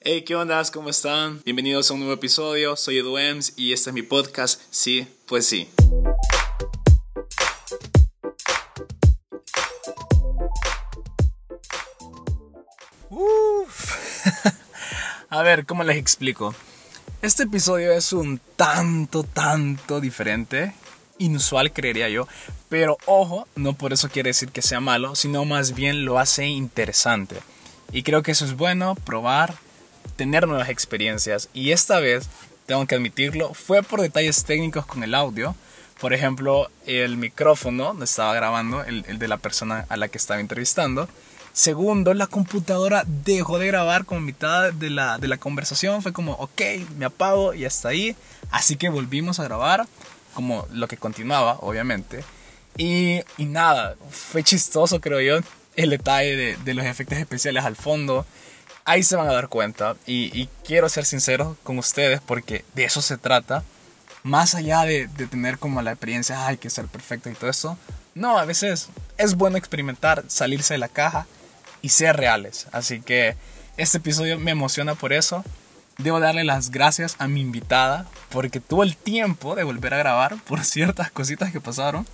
Hey, ¿qué onda? ¿Cómo están? Bienvenidos a un nuevo episodio. Soy Edu Ems y este es mi podcast. Sí, pues sí. Uf. a ver, ¿cómo les explico? Este episodio es un tanto, tanto diferente. Inusual, creería yo. Pero ojo, no por eso quiere decir que sea malo, sino más bien lo hace interesante. Y creo que eso es bueno, probar, tener nuevas experiencias. Y esta vez, tengo que admitirlo, fue por detalles técnicos con el audio. Por ejemplo, el micrófono donde estaba grabando, el, el de la persona a la que estaba entrevistando. Segundo, la computadora dejó de grabar como mitad de la, de la conversación. Fue como, ok, me apago y hasta ahí. Así que volvimos a grabar, como lo que continuaba, obviamente. Y, y nada, fue chistoso, creo yo, el detalle de, de, los efectos especiales al fondo. Ahí se van a dar cuenta. Y, y, quiero ser sincero con ustedes porque de eso se trata. Más allá de, de tener como la experiencia, hay que ser perfecto y todo eso. No, a veces es bueno experimentar, salirse de la caja y ser reales. Así que este episodio me emociona por eso. Debo darle las gracias a mi invitada porque tuvo el tiempo de volver a grabar por ciertas cositas que pasaron.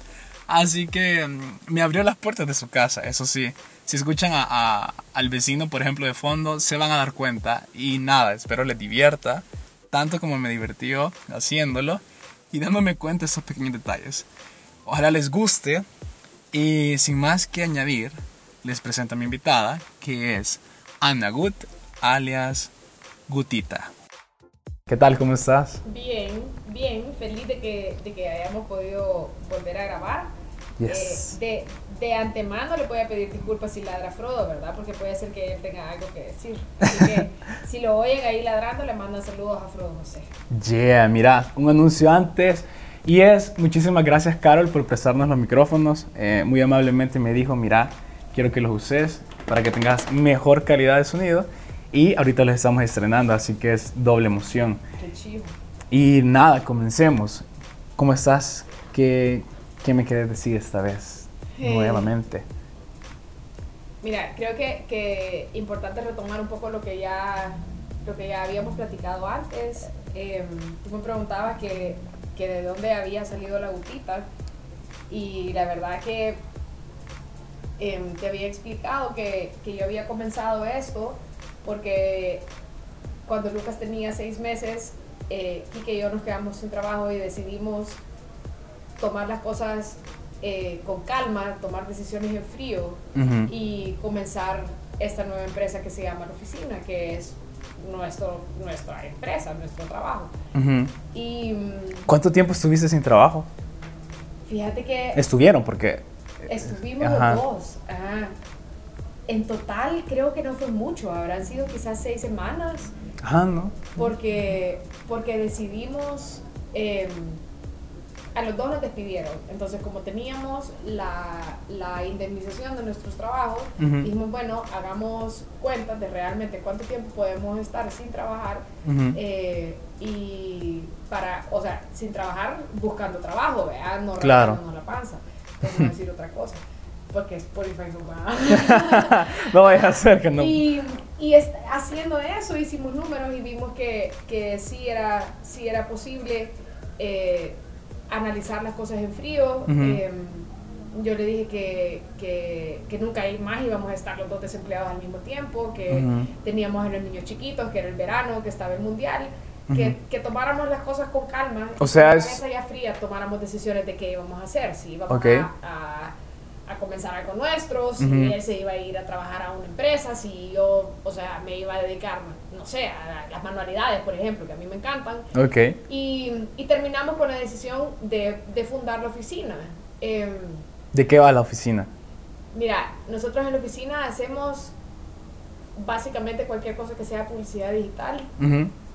Así que me abrió las puertas de su casa, eso sí. Si escuchan a, al vecino, por ejemplo, de fondo, se van a dar cuenta. Y nada, espero les divierta, tanto como me divirtió haciéndolo y dándome cuenta de esos pequeños detalles. Ojalá les guste. Y sin más que añadir, les presento a mi invitada, que es Ana Gut, alias Gutita. ¿Qué tal? ¿Cómo estás? Bien, que, de que hayamos podido volver a grabar. Yes. Eh, de, de, antemano le voy a pedir disculpas si ladra Frodo, ¿verdad? Porque puede ser que él tenga algo que decir. Así que si lo oyen ahí ladrando, le mandan saludos a Frodo José. Yeah, mira, un anuncio antes. Y es, muchísimas gracias Carol por prestarnos los micrófonos. Eh, muy amablemente me dijo, mira, quiero que los uses para que tengas mejor calidad de sonido. Y ahorita los estamos estrenando, así que es doble emoción. Qué chivo. Y nada, comencemos. ¿Cómo estás? ¿Qué, qué me quieres decir esta vez? Hey. Nuevamente. Mira, creo que, que importante retomar un poco lo que ya, lo que ya habíamos platicado antes. Eh, tú me preguntabas que, que de dónde había salido la gutita. Y la verdad que eh, te había explicado que, que yo había comenzado esto porque cuando Lucas tenía seis meses, eh, Kike y yo nos quedamos sin trabajo y decidimos tomar las cosas eh, con calma, tomar decisiones en frío Uh -huh. y comenzar esta nueva empresa que se llama La Oficina, que es nuestro, nuestra empresa, nuestro trabajo. Uh -huh. Y mm, ¿Cuánto tiempo estuviste sin trabajo? fíjate que Estuvieron, porque... estuvimos Ajá. los dos. Ajá. En total creo que no fue mucho, habrán sido quizás seis semanas. Ajá, ¿no? porque, porque decidimos, eh, a los dos nos despidieron, entonces como teníamos la, la indemnización de nuestros trabajos, Ujú. dijimos, bueno, hagamos cuentas de realmente cuánto tiempo podemos estar sin trabajar eh, y para, o sea, sin trabajar buscando trabajo, ¿verdad? No Claro. la panza, por decir otra cosa, porque Spotify no va. no vayas a hacer que no... Y, y es- haciendo eso hicimos números y vimos que, que sí, era, sí era posible eh, analizar las cosas en frío. Eh, yo le dije que, que, que nunca más íbamos a estar los dos desempleados al mismo tiempo, que teníamos a los niños chiquitos, que era el verano, que estaba el mundial. Que, que tomáramos las cosas con calma, O sea, con la es- cabeza ya fría, tomáramos decisiones de qué íbamos a hacer, si íbamos a- a comenzar algo nuestro, si él se iba a ir a trabajar a una empresa, si yo, o sea, me iba a dedicar, no sé, a las manualidades, por ejemplo, que a mí me encantan. Ok. Y, y terminamos con la decisión de, de fundar la oficina. Em, ¿De qué va la oficina? mira, nosotros en la oficina hacemos básicamente cualquier cosa que sea publicidad digital.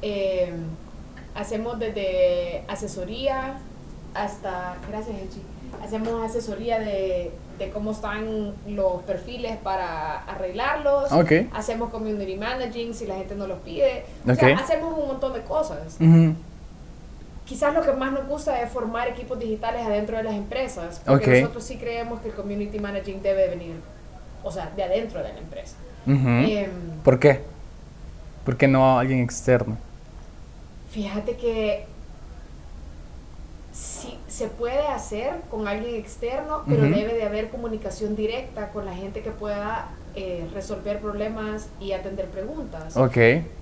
Eh, hacemos desde asesoría hasta, gracias Echi, hacemos asesoría de, de cómo están los perfiles para arreglarlos, hacemos community managing si la gente no los pide, o sea, hacemos un montón de cosas. Quizás lo que más nos gusta es formar equipos digitales adentro de las empresas, porque nosotros sí creemos que el community managing debe venir, o sea, de adentro de la empresa. Em, ¿Por qué? ¿Por qué no alguien externo? Fíjate que se puede hacer con alguien externo, pero Ujú. debe de haber comunicación directa con la gente que pueda eh, resolver problemas y atender preguntas. Ok.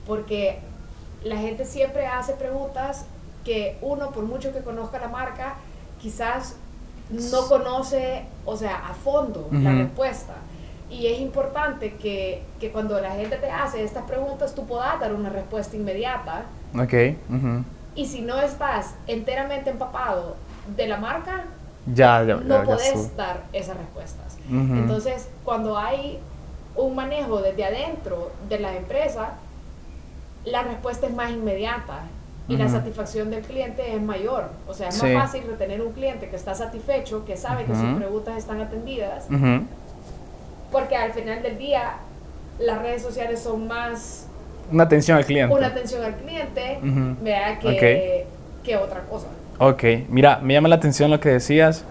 Porque la gente siempre hace preguntas que uno, por mucho que conozca la marca, quizás no conoce, o sea, a fondo la Ujú. respuesta. Y es importante que, que cuando la gente te hace estas preguntas, tú puedas dar una respuesta inmediata. Ok. ujú. Y si no estás enteramente empapado de la marca, Ya, ya, no ya, podés dar esas respuestas. Entonces, cuando hay un manejo desde adentro de la empresa, la respuesta es más inmediata y la satisfacción del cliente es mayor. O sea, es Sí. más fácil retener un cliente que está satisfecho, que sabe que sus preguntas están atendidas, porque al final del día las redes sociales son más Una atención al cliente. una atención al cliente. ¿verdad? que, que otra cosa. Ok, mira, me llama la atención lo que decías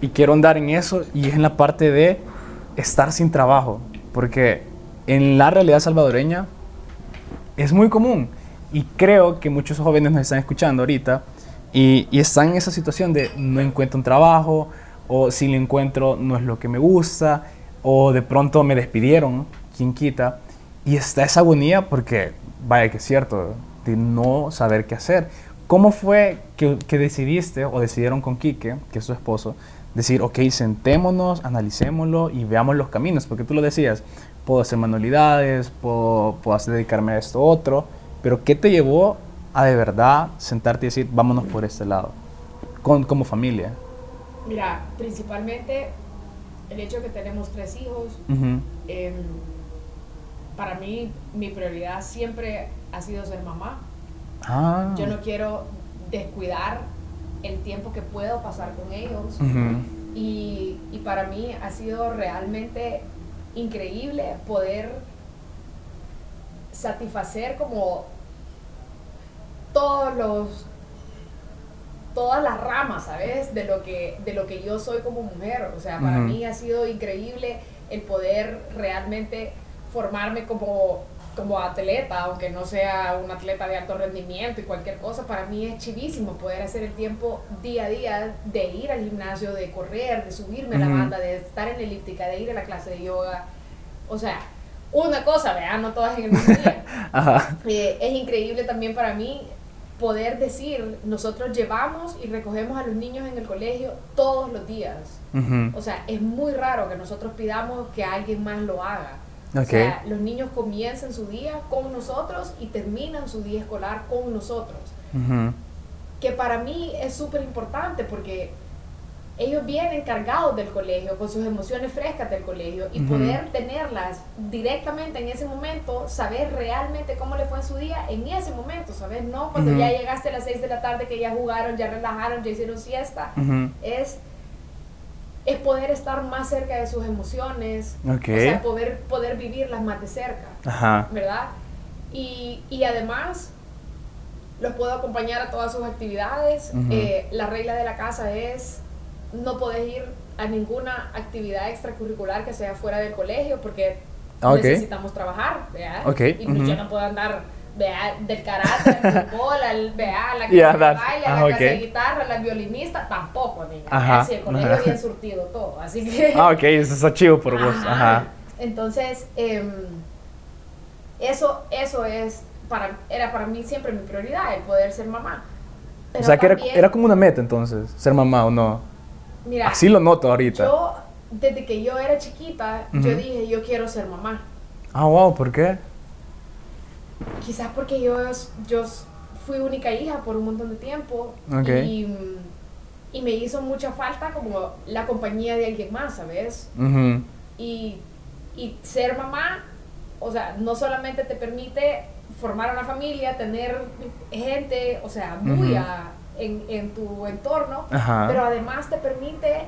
y quiero andar en eso y es en la parte de estar sin trabajo, porque en la realidad salvadoreña es muy común y creo que muchos jóvenes nos están escuchando ahorita y, están en esa situación de no encuentro un trabajo o si lo encuentro no es lo que me gusta o de pronto me despidieron, quien quita, y está esa agonía porque, vaya que es cierto, de no saber qué hacer. ¿Cómo fue que, que decidiste o decidieron con Quique, que es su esposo, decir, ok, sentémonos, analicémoslo y veamos los caminos? Porque tú lo decías, puedo hacer manualidades, puedo, puedo hacer- dedicarme a esto otro, pero ¿qué te llevó a de verdad sentarte y decir, vámonos por este lado, con, como familia? Mira, principalmente el hecho de que tenemos tres hijos, Ujú. em, para mí mi prioridad siempre ha sido ser mamá. Ah. Yo no quiero descuidar el tiempo que puedo pasar con ellos. Y, y para mí ha sido realmente increíble poder satisfacer como todos los todas las ramas, ¿sabes? De lo que de lo que yo soy como mujer, o sea, para mí ha sido increíble el poder realmente formarme como como atleta, aunque no sea un atleta de alto rendimiento y cualquier cosa, para mí es chivísimo poder hacer el tiempo día a día de ir al gimnasio, de correr, de subirme a la banda, de estar en elíptica, de ir a la clase de yoga. O sea, una cosa, vean, no todas en el mismo día. Ajá. Eh, es increíble también para mí poder decir, nosotros llevamos y recogemos a los niños en el colegio todos los días. O sea, es muy raro que nosotros pidamos que alguien más lo haga. O Ok. sea, los niños comienzan su día con nosotros y terminan su día escolar con nosotros. Ujú. Que para mí es súper importante porque ellos vienen cargados del colegio, con sus emociones frescas del colegio y Ujú. poder tenerlas directamente en ese momento, saber realmente cómo le fue en su día en ese momento, ¿sabes? No cuando Ujú. ya llegaste a las 6 de la tarde que ya jugaron, ya relajaron, ya hicieron siesta. Es, es poder estar más cerca de sus emociones, Ok. o sea, poder, poder vivirlas más de cerca. Ajá. ¿verdad? Y, y además los puedo acompañar a todas sus actividades. Eh, la regla de la casa es no podés ir a ninguna actividad extracurricular que sea fuera del colegio porque Ah, necesitamos trabajar, ¿verdad? Y pues ujú. yo no puedo andar ¿verdad? del karate, al fútbol, al, ¿verdad? la clase Yeah, that- baile, ah, la clase de guitarra, la violinista, tampoco, niña. Ajá, el colegio ajá. bien surtido todo, así que... Ah, ok, eso está chido por vos. Ajá. Ajá. Entonces, em, eso, eso es para, era para mí siempre mi prioridad, el poder ser mamá. O Pero sea, que era, era como una meta entonces, ser mamá o no. mira, Así lo noto ahorita. yo, desde que yo era chiquita, yo Ujú. dije, yo quiero ser mamá. Ah, wow, ¿por qué? Quizás porque yo, yo fui única hija por un montón de tiempo y, y me hizo mucha falta como la compañía de alguien más, ¿sabes? Y, y ser mamá, o sea, no solamente te permite formar una familia, tener gente, o sea, muy a- en, en tu entorno, Ajá. pero además te permite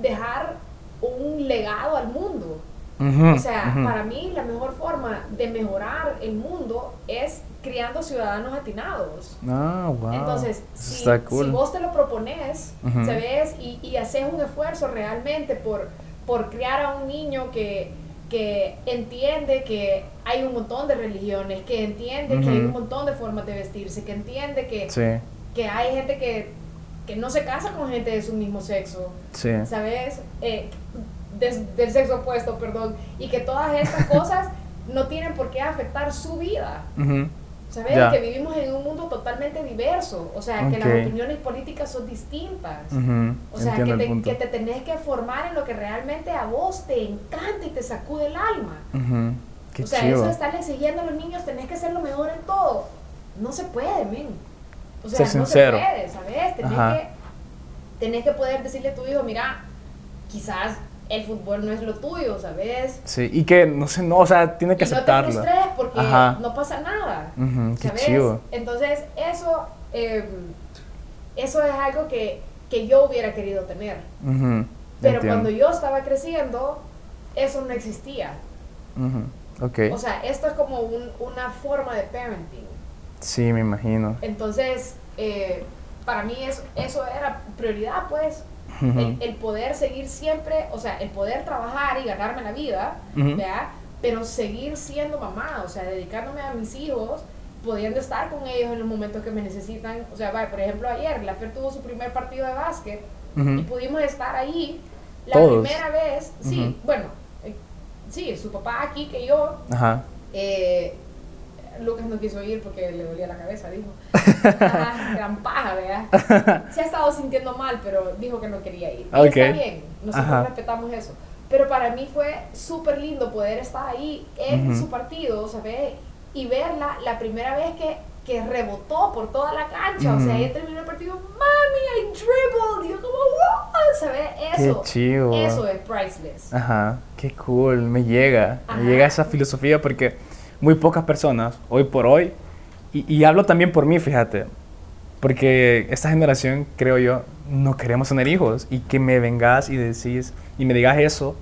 dejar un legado al mundo. Ujú, O sea, ujú. para mí la mejor forma de mejorar el mundo es criando ciudadanos atinados. Ah, wow. Entonces, si, cool. si vos te lo propones, Ujú. ¿sabes? Y, y haces un esfuerzo realmente por, por criar a un niño que, que entiende que hay un montón de religiones, que entiende que hay un montón de formas de vestirse, que entiende que, que hay gente que, que, no se casa con gente de su mismo sexo, ¿sabes? Eh, del sexo opuesto, perdón, y que todas estas cosas no tienen por qué afectar su vida. ¿Sabes? Que vivimos en un mundo totalmente diverso, o sea, que las opiniones políticas son distintas. O sea, que te, que te, tenés que formar en lo que realmente a vos te encanta y te sacude el alma. o sea, eso de estarle exigiendo a los niños, tenés que ser lo mejor en todo. No se puede, men. O sea, no se puede, ¿sabes? Tenés que, tenés que poder decirle a tu hijo, mira, quizás el fútbol no es lo tuyo, ¿sabes? Sí, y que no sé, no, o sea, tiene que aceptarlo. No te frustres porque no pasa nada. ¿sabes? Entonces, eso, em, eso es algo que, que, yo hubiera querido tener. Pero cuando yo estaba creciendo, eso no existía. Okay. O sea, esto es como un, una forma de parenting. Sí, me imagino. Entonces, eh, para mí eso, eso era prioridad, pues el, poder seguir siempre, o sea, el poder trabajar y ganarme la vida, Pero seguir siendo mamá, o sea, dedicándome a mis hijos, pudiendo estar con ellos en los momentos que me necesitan. O sea, vaya, por ejemplo, ayer la Fer tuvo su primer partido de básquet y pudimos estar ahí la primera vez. Sí, bueno, eh, sí, su papá aquí que yo. Ajá. Eh, Lucas no quiso ir porque le dolía la cabeza, dijo. gran paja, ¿verdad? Se ha estado sintiendo mal, pero dijo que no quería ir. Y está bien, nosotros respetamos eso. Pero para mí fue súper lindo poder estar ahí en su partido, ¿sabes? Y verla la primera vez que, que rebotó por toda la cancha. O sea, ella terminó el partido, mami, I dribbled. Y yo como, wow, ¿sabes? Eso. Qué chido. Eso es priceless. Ajá, qué cool. Me llega. Me llega esa filosofía porque muy pocas personas, hoy por hoy, y, hablo también por mí, fíjate, porque esta generación, creo yo, no queremos tener hijos y que me vengas y decís y me digas eso,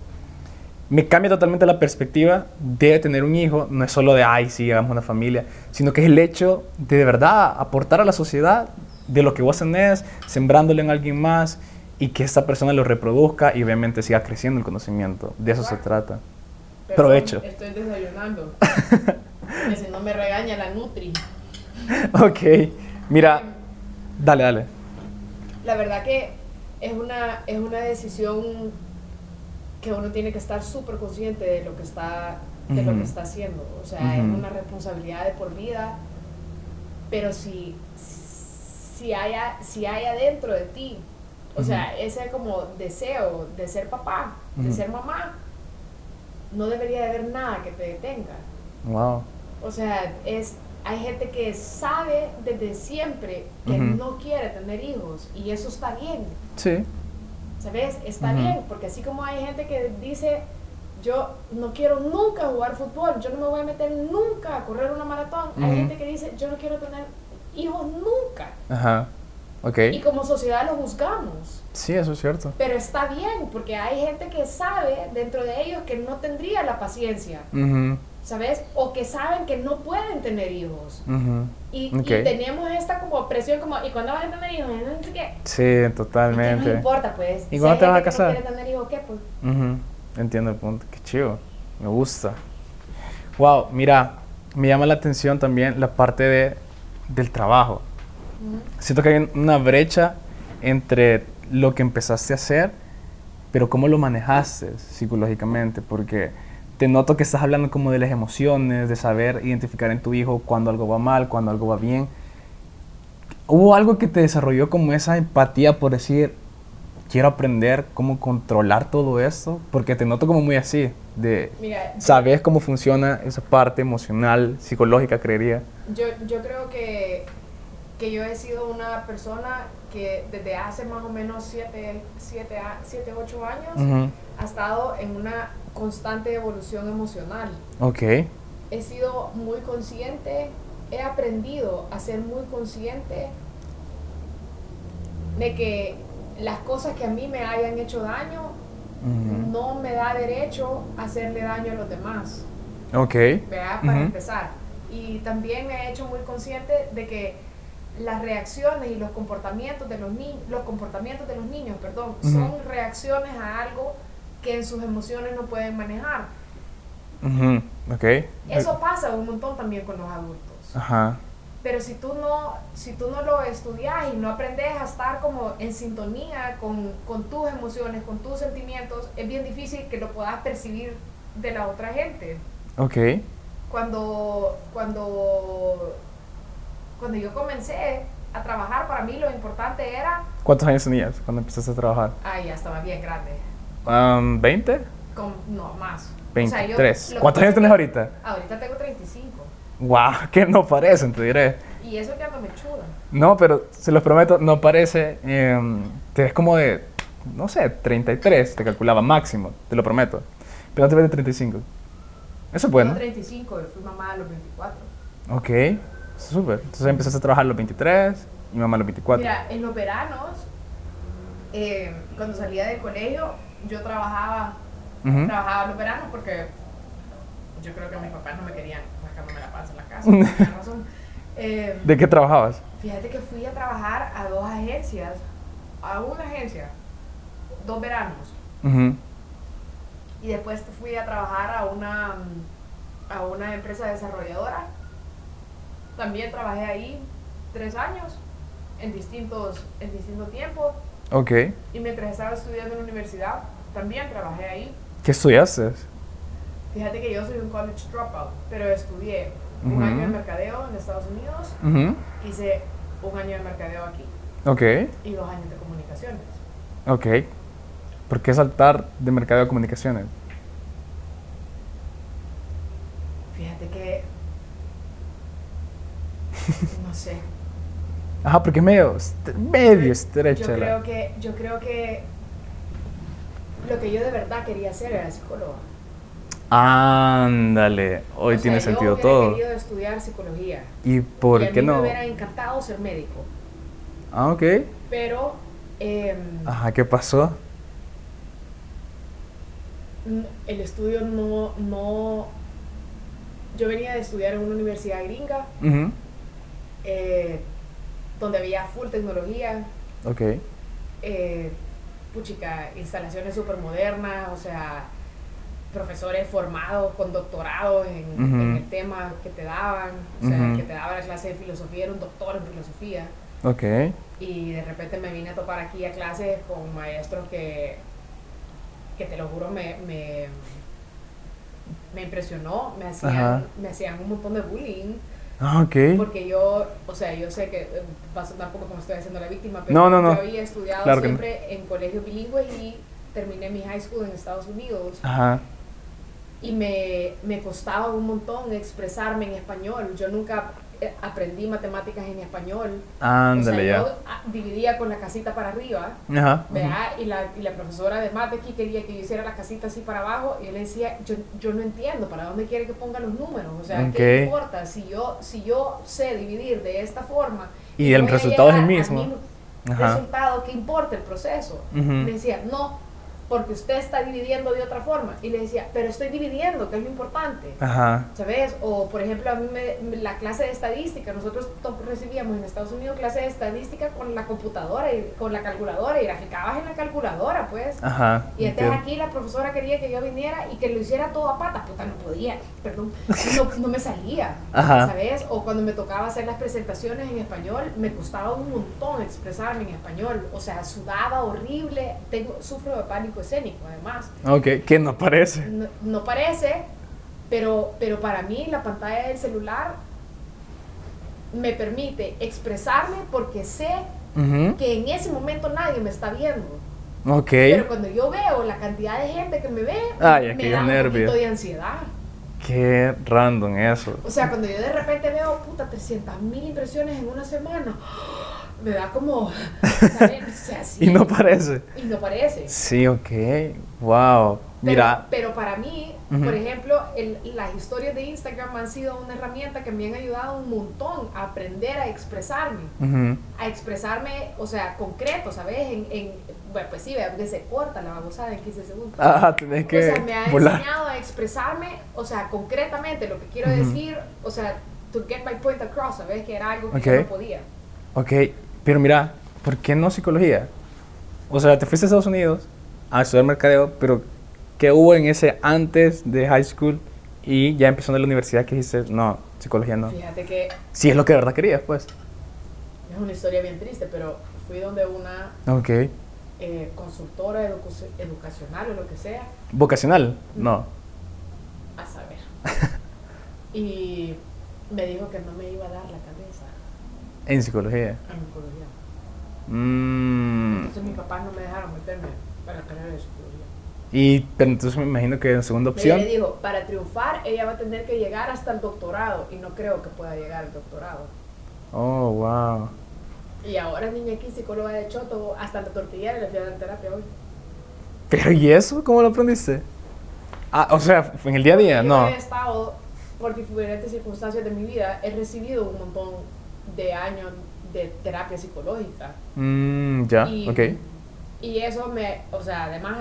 me cambia totalmente la perspectiva de tener un hijo, no es solo de, ay, sí, hagamos una familia, sino que es el hecho de de verdad aportar a la sociedad de lo que vos tenés, sembrándole en alguien más y que esta persona lo reproduzca y obviamente siga creciendo el conocimiento. De eso se trata. Provecho. Estoy desayunando. si no me regaña la Nutri. ok. Mira, dale, dale. La verdad que es una, es una decisión que uno tiene que estar súper consciente de lo que está de lo que está haciendo. O sea, es una responsabilidad de por vida. Pero si, si, hay, si hay adentro de ti, o sea, ese como deseo de ser papá, de ser mamá, no debería de haber nada que te detenga. Wow. O sea, es, hay gente que sabe desde siempre que no quiere tener hijos y eso está bien. Sí. ¿Sabes? Está bien, porque así como hay gente que dice, yo no quiero nunca jugar fútbol, yo no me voy a meter nunca a correr una maratón, hay gente que dice, yo no quiero tener hijos nunca. Ajá. Y como sociedad lo juzgamos. Sí, eso es cierto. Pero está bien, porque hay gente que sabe dentro de ellos que no tendría la paciencia. ¿Sabes? O que saben que no pueden tener hijos. y, tenemos esta como presión como, ¿y cuándo van a tener hijos? No sé qué. Sí, totalmente. no importa, pues. ¿Y cuándo te vas a casar? No tener hijos, ¿qué? Pues. Entiendo el punto. Qué chido. Me gusta. Wow, mira, me llama la atención también la parte de, del trabajo. Siento que hay una brecha entre lo que empezaste a hacer, pero cómo lo manejaste psicológicamente, porque te noto que estás hablando como de las emociones, de saber identificar en tu hijo cuando algo va mal, cuando algo va bien. ¿Hubo algo que te desarrolló como esa empatía por decir, quiero aprender cómo controlar todo esto? Porque te noto como muy así, de sabes cómo funciona esa parte emocional, psicológica, creería. Yo, yo creo que que yo he sido una persona que desde hace más o menos 7, 7, 8 años ha estado en una constante evolución emocional. Ok. He sido muy consciente, he aprendido a ser muy consciente de que las cosas que a mí me hayan hecho daño no me da derecho a hacerle daño a los demás. Ok. Para empezar. Y también me he hecho muy consciente de que las reacciones y los comportamientos de los niños, los comportamientos de los niños, perdón, son reacciones a algo que en sus emociones no pueden manejar. Ujú, Ok. Eso pasa un montón también con los adultos. Ajá. Pero si tú no, si tú no lo estudias y no aprendes a estar como en sintonía con, con tus emociones, con tus sentimientos, es bien difícil que lo puedas percibir de la otra gente. Ok. Cuando, cuando, cuando yo comencé a trabajar, para mí lo importante era, ¿Cuántos años tenías cuando empezaste a trabajar? ay, ya estaba bien grande, Um, ¿20? con, no, más. O sea, yo- 23. lo que ¿Cuántos años que ahorita? Ahorita tengo 35. Wow, que no parecen, te diré. Y eso que ando mechuda. No, pero se los prometo, no parece. em, te ves como de, no sé, 33, te calculaba máximo, te lo prometo. Pero no te ves de 35. Eso es bueno. Tengo 35 y fui mamá a los 24. Ok, súper. Entonces empezaste a trabajar a los 23 y mamá a los 24. Mira, en los veranos, eh, cuando salía del colegio, yo trabajaba, Ujú. trabajaba los veranos porque yo creo que mis papás no me querían rascándome la panza en la casa, por alguna razón. Eh, ¿De qué trabajabas? fíjate que fui a trabajar a dos agencias, a una agencia, dos veranos, y después fui a trabajar a una, a una empresa desarrolladora. También trabajé ahí tres años, en distintos, en distintos tiempos. Ok. Y mientras estaba estudiando en la universidad, también trabajé ahí. ¿Qué estudiaste? Fíjate que yo soy un college dropout, pero estudié un Ujú. año de mercadeo en Estados Unidos, Ujú. hice un año de mercadeo aquí Ok, y dos años de comunicaciones. ok. ¿Por qué saltar de mercado de comunicaciones? Fíjate que... No sé. Ajá, porque medio, medio Yo estrecha la... creo que, yo creo que lo que yo de verdad quería hacer era psicóloga. Ándale, hoy O sea, tiene yo sentido hubiera todo. querido estudiar psicología. ¿Y por y a qué mí no? me hubiera encantado ser médico. Ah, ok. Pero em, Ajá, ¿qué pasó? el estudio no, no... Yo venía de estudiar en una universidad gringa, Ujú. Eh, donde había full tecnología, Ok. eh, puchica, instalaciones súper modernas, o sea, profesores formados con doctorado en, Ujú. en el tema que te daban, o sea, Ujú. el que te daba la clase de filosofía era un doctor en filosofía. Ok. Y de repente me vine a topar aquí a clases con maestros que, que te lo juro, me, me, me impresionó, me hacían, me hacían un montón de bullying, Ah, ok. porque yo, o sea, yo sé que eh, va a sonar como me estoy haciendo la víctima, pero No, no, no. yo había estudiado Claro que no. siempre en colegios bilingües y terminé mi high school en Estados Unidos Ajá. y me, me costaba un montón expresarme en español. Yo nunca aprendí matemáticas en español. Ándale, o sea, ya. yo ah, dividía con la casita para arriba, Ajá. Y la, y la profesora de mate aquí quería que yo hiciera la casita así para abajo y yo le decía, yo, yo no entiendo, ¿para dónde quiere que ponga los números? O sea, Ok. ¿qué importa? Si yo, si yo sé dividir de esta forma Y el resultado es el mismo. Ajá. resultado, ¿qué importa el proceso? Me decía, no, porque usted está dividiendo de otra forma. Y le decía, pero estoy dividiendo, que es lo importante. Ajá. ¿Sabes? O por ejemplo, a mí me, la clase de estadística, nosotros recibíamos en Estados Unidos clase de estadística con la computadora y con la calculadora y graficabas en la calculadora, pues. Ajá. Y entonces entiendo. aquí la profesora quería que yo viniera y que lo hiciera todo a patas, puta, no podía, perdón, no, no me salía, Ajá. ¿sabes? O cuando me tocaba hacer las presentaciones en español, me costaba un montón expresarme en español, o sea, sudaba horrible, tengo, sufro de pánico escénico además. Ok, que no parece. No, no parece, pero, pero para mí la pantalla del celular me permite expresarme porque sé que en ese momento nadie me está viendo. Ok. Pero cuando yo veo la cantidad de gente que me ve, Ay, me da un poquito de ansiedad. Qué random eso. O sea, cuando yo de repente veo, puta, 300 mil impresiones en una semana, me da como. O sea, sí. Y no parece. Y no parece. Sí, ok. Wow. Mira. Pero, para mí, Ujú. por ejemplo, el- las historias de Instagram han sido una herramienta que me han ayudado un montón a aprender a expresarme. Ujú. A expresarme, o sea, concreto, ¿sabes? En, en, bueno, pues sí, vea que se corta la babosada en 15 segundos. Ah, tenés que o sea, me ha volar. enseñado a expresarme, o sea, concretamente lo que quiero Ujú. decir, o sea, to get my point across, ¿sabes? Que era algo que Ok. yo no podía. Ok, pero mira, ¿por qué no psicología? O sea, te fuiste a Estados Unidos a estudiar mercadeo, pero ¿qué hubo en ese antes de high school Y ya empezando en la universidad que dijiste, no, psicología no. Fíjate que Si es lo que de verdad querías, pues. es una historia bien triste, pero fui donde una Ok. eh, consultora edu- educacional o lo que sea, ¿Vocacional? No. a saber. y me dijo que no me iba a dar la cabeza En psicología. a psicología. Mm. Entonces mis papás no me dejaron meterme para la carrera de psicología. Y, pero entonces me imagino que en segunda Ella opción. le dijo, para triunfar ella va a tener que llegar hasta el doctorado y no creo que pueda llegar al doctorado. Oh, wow. Y ahora niña aquí, psicóloga de choto, hasta la tortillera le fui a dar terapia hoy. Pero ¿y eso? ¿Cómo lo aprendiste? Ah, o sea, en el día a día, Yo no. he estado, por diferentes circunstancias de mi vida, he recibido un montón de años de terapia psicológica. Mm, ya, y, ok. y eso me, o sea, además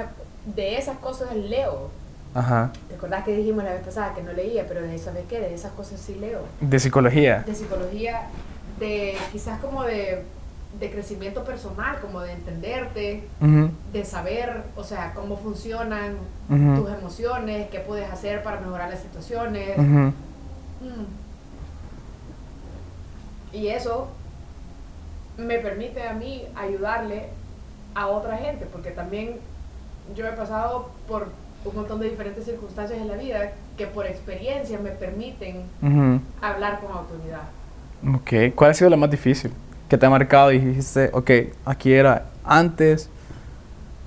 de esas cosas leo. Ajá. ¿Te acordás que dijimos la vez pasada que no leía, pero de ¿sabes qué? De esas cosas sí leo. De psicología. De psicología, de quizás como de, de crecimiento personal, como de entenderte, Ujú, de saber, o sea, cómo funcionan ujú, tus emociones, qué puedes hacer para mejorar las situaciones. ujú. Mm. Y eso me permite a mí ayudarle a otra gente, porque también yo he pasado por un montón de diferentes circunstancias en la vida que por experiencia me permiten hablar con autoridad. Ok, ¿cuál ha sido la más difícil? Que te ha marcado y dijiste, ok, aquí era antes,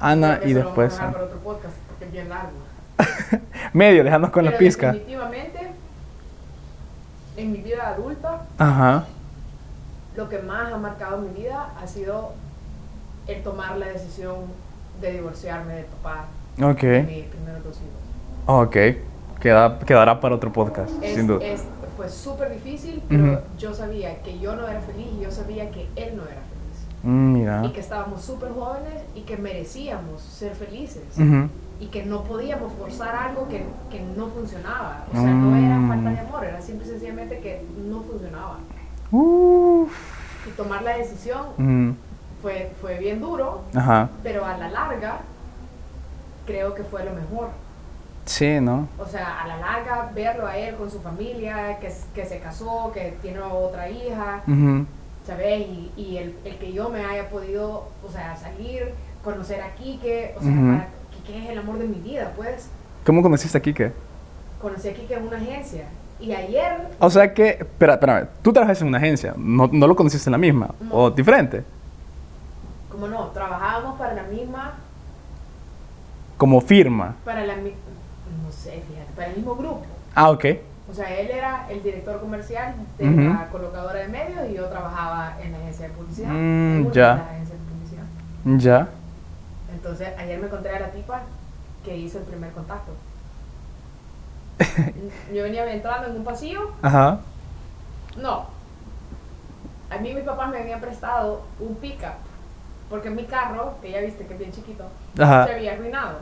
Ana, y lo vamos a después. para otro podcast porque es bien largo. Medio, dejando con la pizca. Definitivamente, en mi vida adulta, Ajá. Lo que más ha marcado mi vida ha sido el tomar la decisión de divorciarme de papá Ok. de mis primeros dos hijos. Ok. Queda, quedará para otro podcast, Es- sin duda. es- fue súper difícil, pero Ujú. yo sabía que yo no era feliz y yo sabía que él no era feliz. Mm, mira. Y que estábamos súper jóvenes y que merecíamos ser felices. Ujú. Y que no podíamos forzar algo que, que no funcionaba. O sea, no era Mm. falta de amor, era simple y sencillamente que no funcionaba. Uf. Y tomar la decisión Ujú. fue, fue bien duro, Ajá. pero a la larga creo que fue lo mejor. Sí, ¿no? O sea, a la larga verlo a él con su familia, que, que se casó, que tiene otra hija. ¿sabes? Y, y el, el que yo me haya podido, o sea, salir, conocer a Quique, o sea, Ujú. para- Quique es el amor de mi vida, pues. ¿Cómo conociste a Kike? Conocí a Quique en una agencia. Y ayer, O sea que, espera, espera, tú trabajas en una agencia, no, no lo conociste en la misma, No. o diferente, como no, trabajábamos para la misma, como firma. para la mi- no sé, fíjate, para el mismo grupo. Ah, ok. O sea, él era el director comercial de la colocadora de medios y yo trabajaba en la agencia de publicidad. Mm, ya. de las agencias de publicidad. Ya. Entonces, ayer me encontré a la tipa que hizo el primer contacto. Yo venía entrando en un pasillo. Ajá. No. A mí mis papás me habían prestado un pickup. Porque mi carro, que ya viste que es bien chiquito, Ajá. se había arruinado.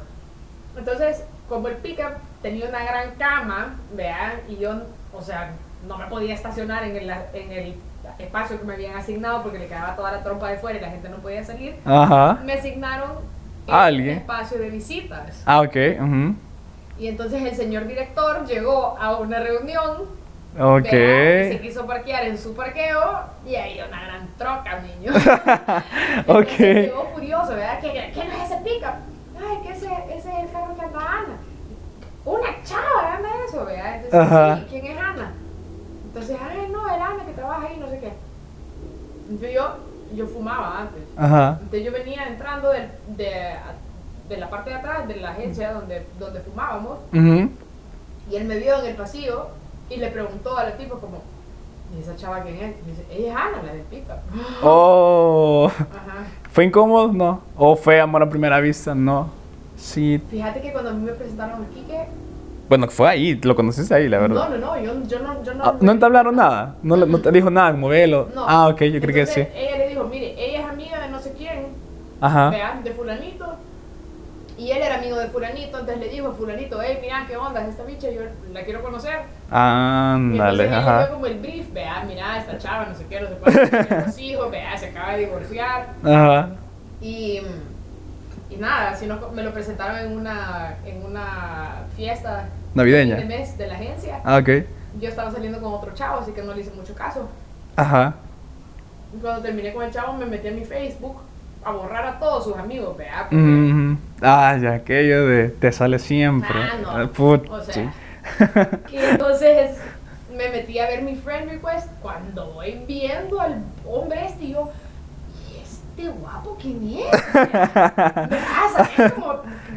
Entonces, como el pickup tenía una gran cama, vean, y yo, o sea, no me podía estacionar en el, en el espacio que me habían asignado porque le quedaba toda la trompa de fuera y la gente no podía salir, Ajá. me asignaron el ¿Alguien? espacio de visitas. Ah, ok. ujú. Y entonces el señor director llegó a una reunión, Ok. vea, y se quiso parquear en su parqueo y ahí una gran troca, niño. Ok. Llegó furioso, ¿verdad? ¿Qué, qué, qué no es ese pickup? Ay, que ese, ese es el carro que anda Ana. Una chava anda eso, ¿verdad? Entonces, sí, ¿quién es Ana? Entonces, ay, no, es Ana que trabaja ahí, no sé qué. Entonces yo, yo fumaba antes. Ajá. Entonces yo venía entrando del- de, de la parte de atrás de la agencia donde, donde fumábamos Ujú. y él me vio en el pasillo y le preguntó a la tipa como, ¿y esa chava quién es? Y dice, ella es Ana, la del pickup. Oh. Ajá. ¿Fue incómodo? No. ¿O fue amor a primera vista? No. Sí. Fíjate que cuando a mí me presentaron a Quique, Bueno, fue ahí, lo conociste ahí, la verdad. no, no, no, yo, yo no, yo no. Ah, ¿No te hablaron nada? ¿No, no te dijo nada como velo? No. Ah, ok, yo creo que sí. Ella le dijo, mire, ella es amiga de no sé quién, Ajá. vean, de fulanito. Y él era amigo de fulanito, entonces le dijo a fulanito, hey, mira, ¿qué onda es esta bicha? Yo la quiero conocer. Ándale, ella le ajá. dio como el brief, vea, mira, esta chava, no sé qué, no sé cuánto, tiene dos hijos, vea, se acaba de divorciar. Ajá. Y, y nada, así nos- me lo presentaron en una, en una fiesta Navideña. de mes de la agencia. Ah, ok. Yo estaba saliendo con otro chavo, así que no le hice mucho caso. Ajá. Cuando terminé con el chavo, me metí en mi Facebook a borrar a todos sus amigos, ¿verdad? Porque-. Ah, ya, aquello de te sale siempre. Ah, no. Ah, put- O sea, sí. Y entonces me metí a ver mi friend request cuando voy viendo al hombre este y yo, ¿y este guapo quién es? ¿verdad? Como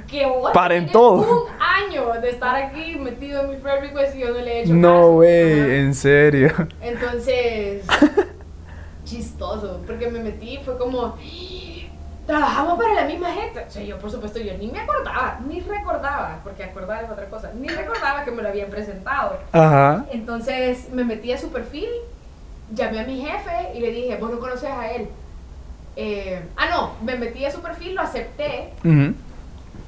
que Paren tienes todo. un año de estar aquí metido en mi friend request y yo no le he hecho No, güey, en serio. Entonces, chistoso, porque me metí, fue como, trabajamos para la misma gente. O sea, yo por supuesto, yo ni me acordaba, ni recordaba, porque acordar es otra cosa, ni recordaba que me lo habían presentado. Ajá. Entonces me metí a su perfil, llamé a mi jefe y le dije, vos no conoces a él. Eh, ah, no, me metí a su perfil, lo acepté. Ujú.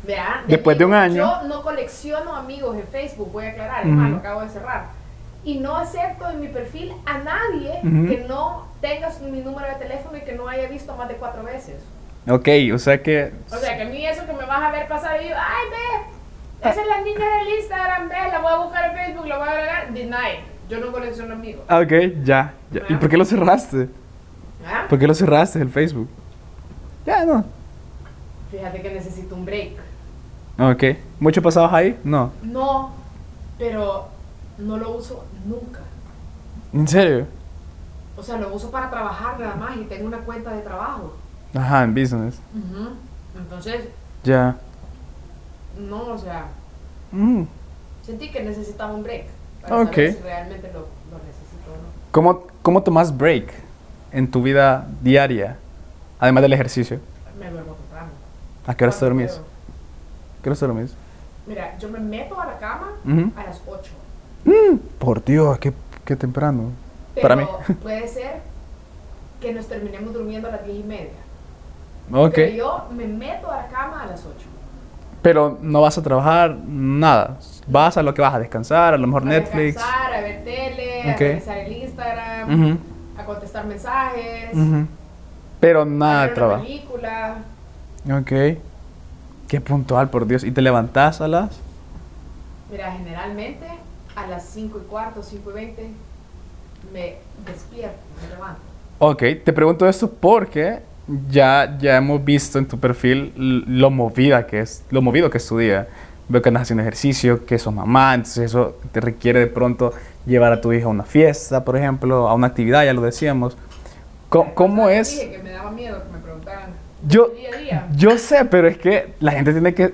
¿verdad? Después de un año. Yo no colecciono amigos en Facebook, voy a aclarar, Ujú. lo acabo de cerrar. Y no acepto en mi perfil a nadie Ujú. que no tenga mi número de teléfono y que no haya visto más de cuatro veces. Ok, o sea que. O sea, que a mí eso que me vas a ver pasar y yo, ay, ve, esa es la niña del Instagram, ve, la voy a buscar en Facebook, la voy a agregar. Deny. Yo no colecciono amigos. Ah, Ok, ya, ya. ¿Y por qué lo cerraste? ¿Ah? ¿Por qué lo cerraste el Facebook? Ya, no. Fíjate que necesito un break. Ok. ¿Mucho pasabas ahí? No. No, pero no lo uso nunca. ¿En serio? O sea, lo uso para trabajar nada más y tengo una cuenta de trabajo. Ajá, en business. Ujú. Entonces, Ya. no, o sea, Mm. sentí que necesitaba un break para Ok. saber si realmente lo, lo necesito o no. ¿Cómo, ¿Cómo tomas break en tu vida diaria? Además del ejercicio. Me duermo temprano. ¿A qué hora te dormís? puedo. ¿Qué hora te dormís? Mira, yo me meto a la cama Ujú. a las 8. Por Dios, qué, qué temprano. Pero Para mí. puede ser que nos terminemos durmiendo a las 10 y media. Ok. Pero yo me meto a la cama a las 8. Pero no vas a trabajar nada. Vas a lo que vas a descansar, a lo mejor a Netflix. descansar, a ver tele, Ok. a revisar el Instagram, Ujú, a contestar mensajes, ujú. Pero a nada de una trabajo. película. Ok. Qué puntual, por Dios. ¿Y te levantás a las? Mira, generalmente a las 5 y cuarto, 5 y 20 me despierto, me levanto. Ok, te pregunto esto porque ya, ya hemos visto en tu perfil lo movida que es, lo movido que es tu día. Veo que andas haciendo ejercicio, que sos mamá, entonces eso te requiere de pronto llevar a tu hija a una fiesta, por ejemplo, a una actividad, ya lo decíamos. ¿Cómo Te es? Dije que me daba miedo que me preguntaran Yo, día a día. yo sé, pero es que la gente tiene que...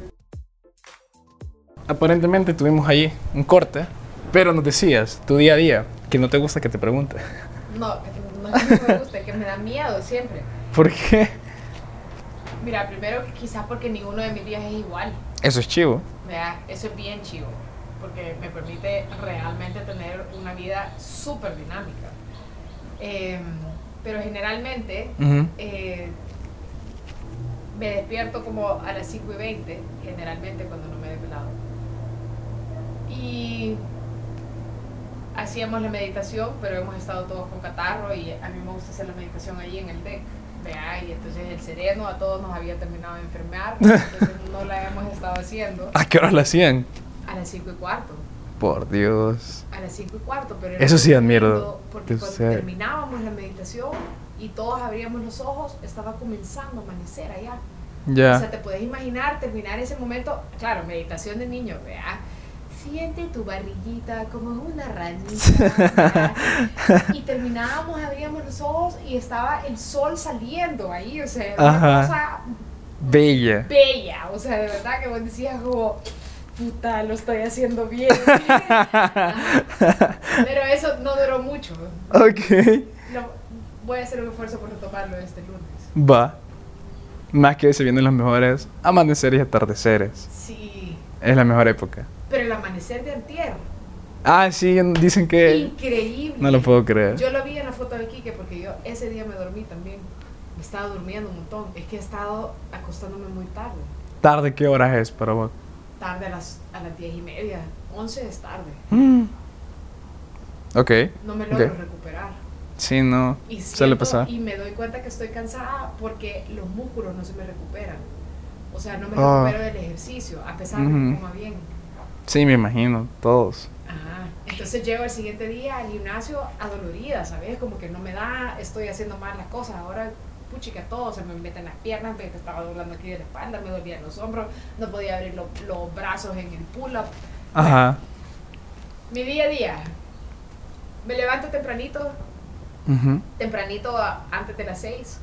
Aparentemente tuvimos ahí un corte, pero nos decías, tu día a día, que no te gusta que te pregunte. No, no es que no me guste, que me da miedo siempre. ¿Por qué? Mira, primero quizás porque ninguno de mis días es igual. Eso es chivo. Vea, eso es bien chivo, porque me permite realmente tener una vida súper dinámica. Em, pero generalmente eh, me despierto como a las 5 y 20, generalmente cuando no me he desvelado. Y hacíamos la meditación, pero hemos estado todos con catarro y a mí me gusta hacer la meditación allí en el deck. Vea, y entonces el sereno a todos nos había terminado de enfermar, entonces no la hemos estado haciendo ¿A qué horas lo hacían? a las 5 y cuarto. Por Dios. A las 5 y cuarto, pero Eso sí admiro Porque cuando usted. terminábamos la meditación y todos abríamos los ojos, estaba comenzando a amanecer allá. Ya. O sea, te puedes imaginar terminar ese momento, claro, meditación de niño, vea. Siente tu barriguita como una ranita. y terminábamos, abríamos los ojos y estaba el sol saliendo ahí, o sea, una cosa Bella. bella, o sea, de verdad que vos decías como, puta, lo estoy haciendo bien. Pero eso no duró mucho. Ok. Lo- voy a hacer un esfuerzo por retomarlo este lunes. Va. Más que se vienen los mejores amaneceres y atardeceres. Sí, Es la mejor época. Pero el amanecer de antier, Ah, sí, dicen que... increíble. No lo puedo creer. Yo lo vi en la foto de Kike porque yo ese día me dormí también. Me estaba durmiendo un montón. Es que he estado acostándome muy tarde. ¿Tarde qué horas es para vos? Tarde a las, a las diez y media. 11 es tarde. Mm. Ok. No me logro Ok. recuperar. Sí, no. Y, siento- pasar. y me doy cuenta que estoy cansada porque los músculos no se me recuperan. O sea, no me Ah. recupero del ejercicio, a pesar de que coma bien. Sí, me imagino, todos. Ajá. Entonces llego el siguiente día al gimnasio adolorida, ¿sabes? Como que no me da, estoy haciendo mal las cosas. Ahora, puchica, todo se me meten las piernas, me estaba doblando aquí de la espalda, me dolían los hombros, no podía abrir lo- los brazos en el pull-up. Ajá. Mi día a día. Me levanto tempranito, Ujú. tempranito antes de las 6.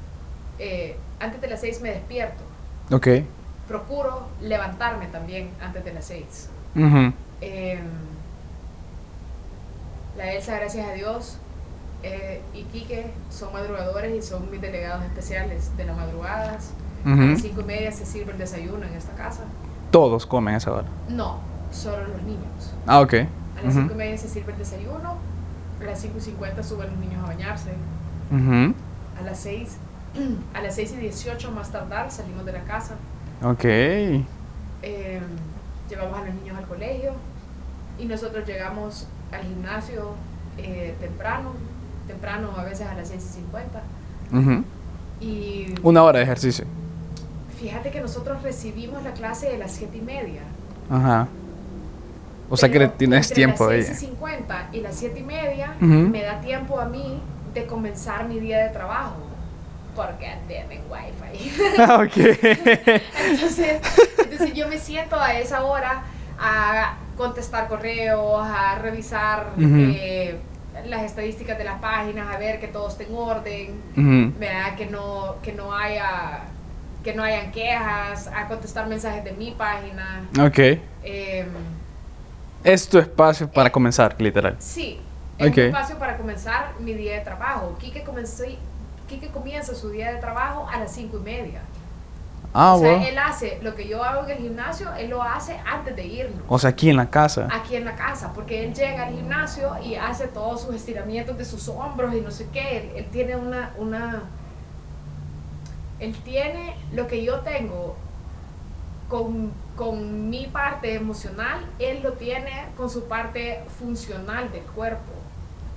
antes de las 6 me despierto. Ok. Procuro levantarme también antes de las 6. Ujú. Em, la Elsa, gracias a Dios, eh, y Quique son madrugadores y son mis delegados especiales de las madrugadas. A Ujú. las 5 y media se sirve el desayuno en esta casa. Todos comen a esa hora. No, solo los niños. Ah, ok. A las Ujú. 5 y media se sirve el desayuno. A las 5 y 50 suben los niños a bañarse. Ujú. A las 6, a las 6 y 18 más tardar salimos de la casa. Ok. Em, llevamos a los niños al colegio y nosotros llegamos al gimnasio eh, temprano, temprano a veces a las 6 y 50. Ujú. Y Una hora de ejercicio. fíjate que nosotros recibimos la clase de las 7 y media. Ajá. O sea que pero tienes tiempo las ahí. 6 y 50 y las 7 y media Ujú. me da tiempo a mí de comenzar mi día de trabajo. Porque tienen wifi. Ah, ok. Entonces, entonces yo me siento a esa hora a contestar correos, a revisar eh, las estadísticas de las páginas, a ver que todo esté en orden, que no que no haya que no hayan quejas, a contestar mensajes de mi página. Ok. em, Es tu espacio para comenzar, literal. sí, es Ok. un espacio para comenzar mi día de trabajo. Quique, comencé, Quique comienza su día de trabajo a las cinco y media. Ah, o sea, él hace lo que yo hago en el gimnasio, él lo hace antes de irnos. O sea, aquí en la casa. Aquí en la casa, porque él llega al gimnasio y hace todos sus estiramientos de sus hombros y no sé qué. Él, él tiene una, una. Él tiene lo que yo tengo con, con mi parte emocional, él lo tiene con su parte funcional del cuerpo.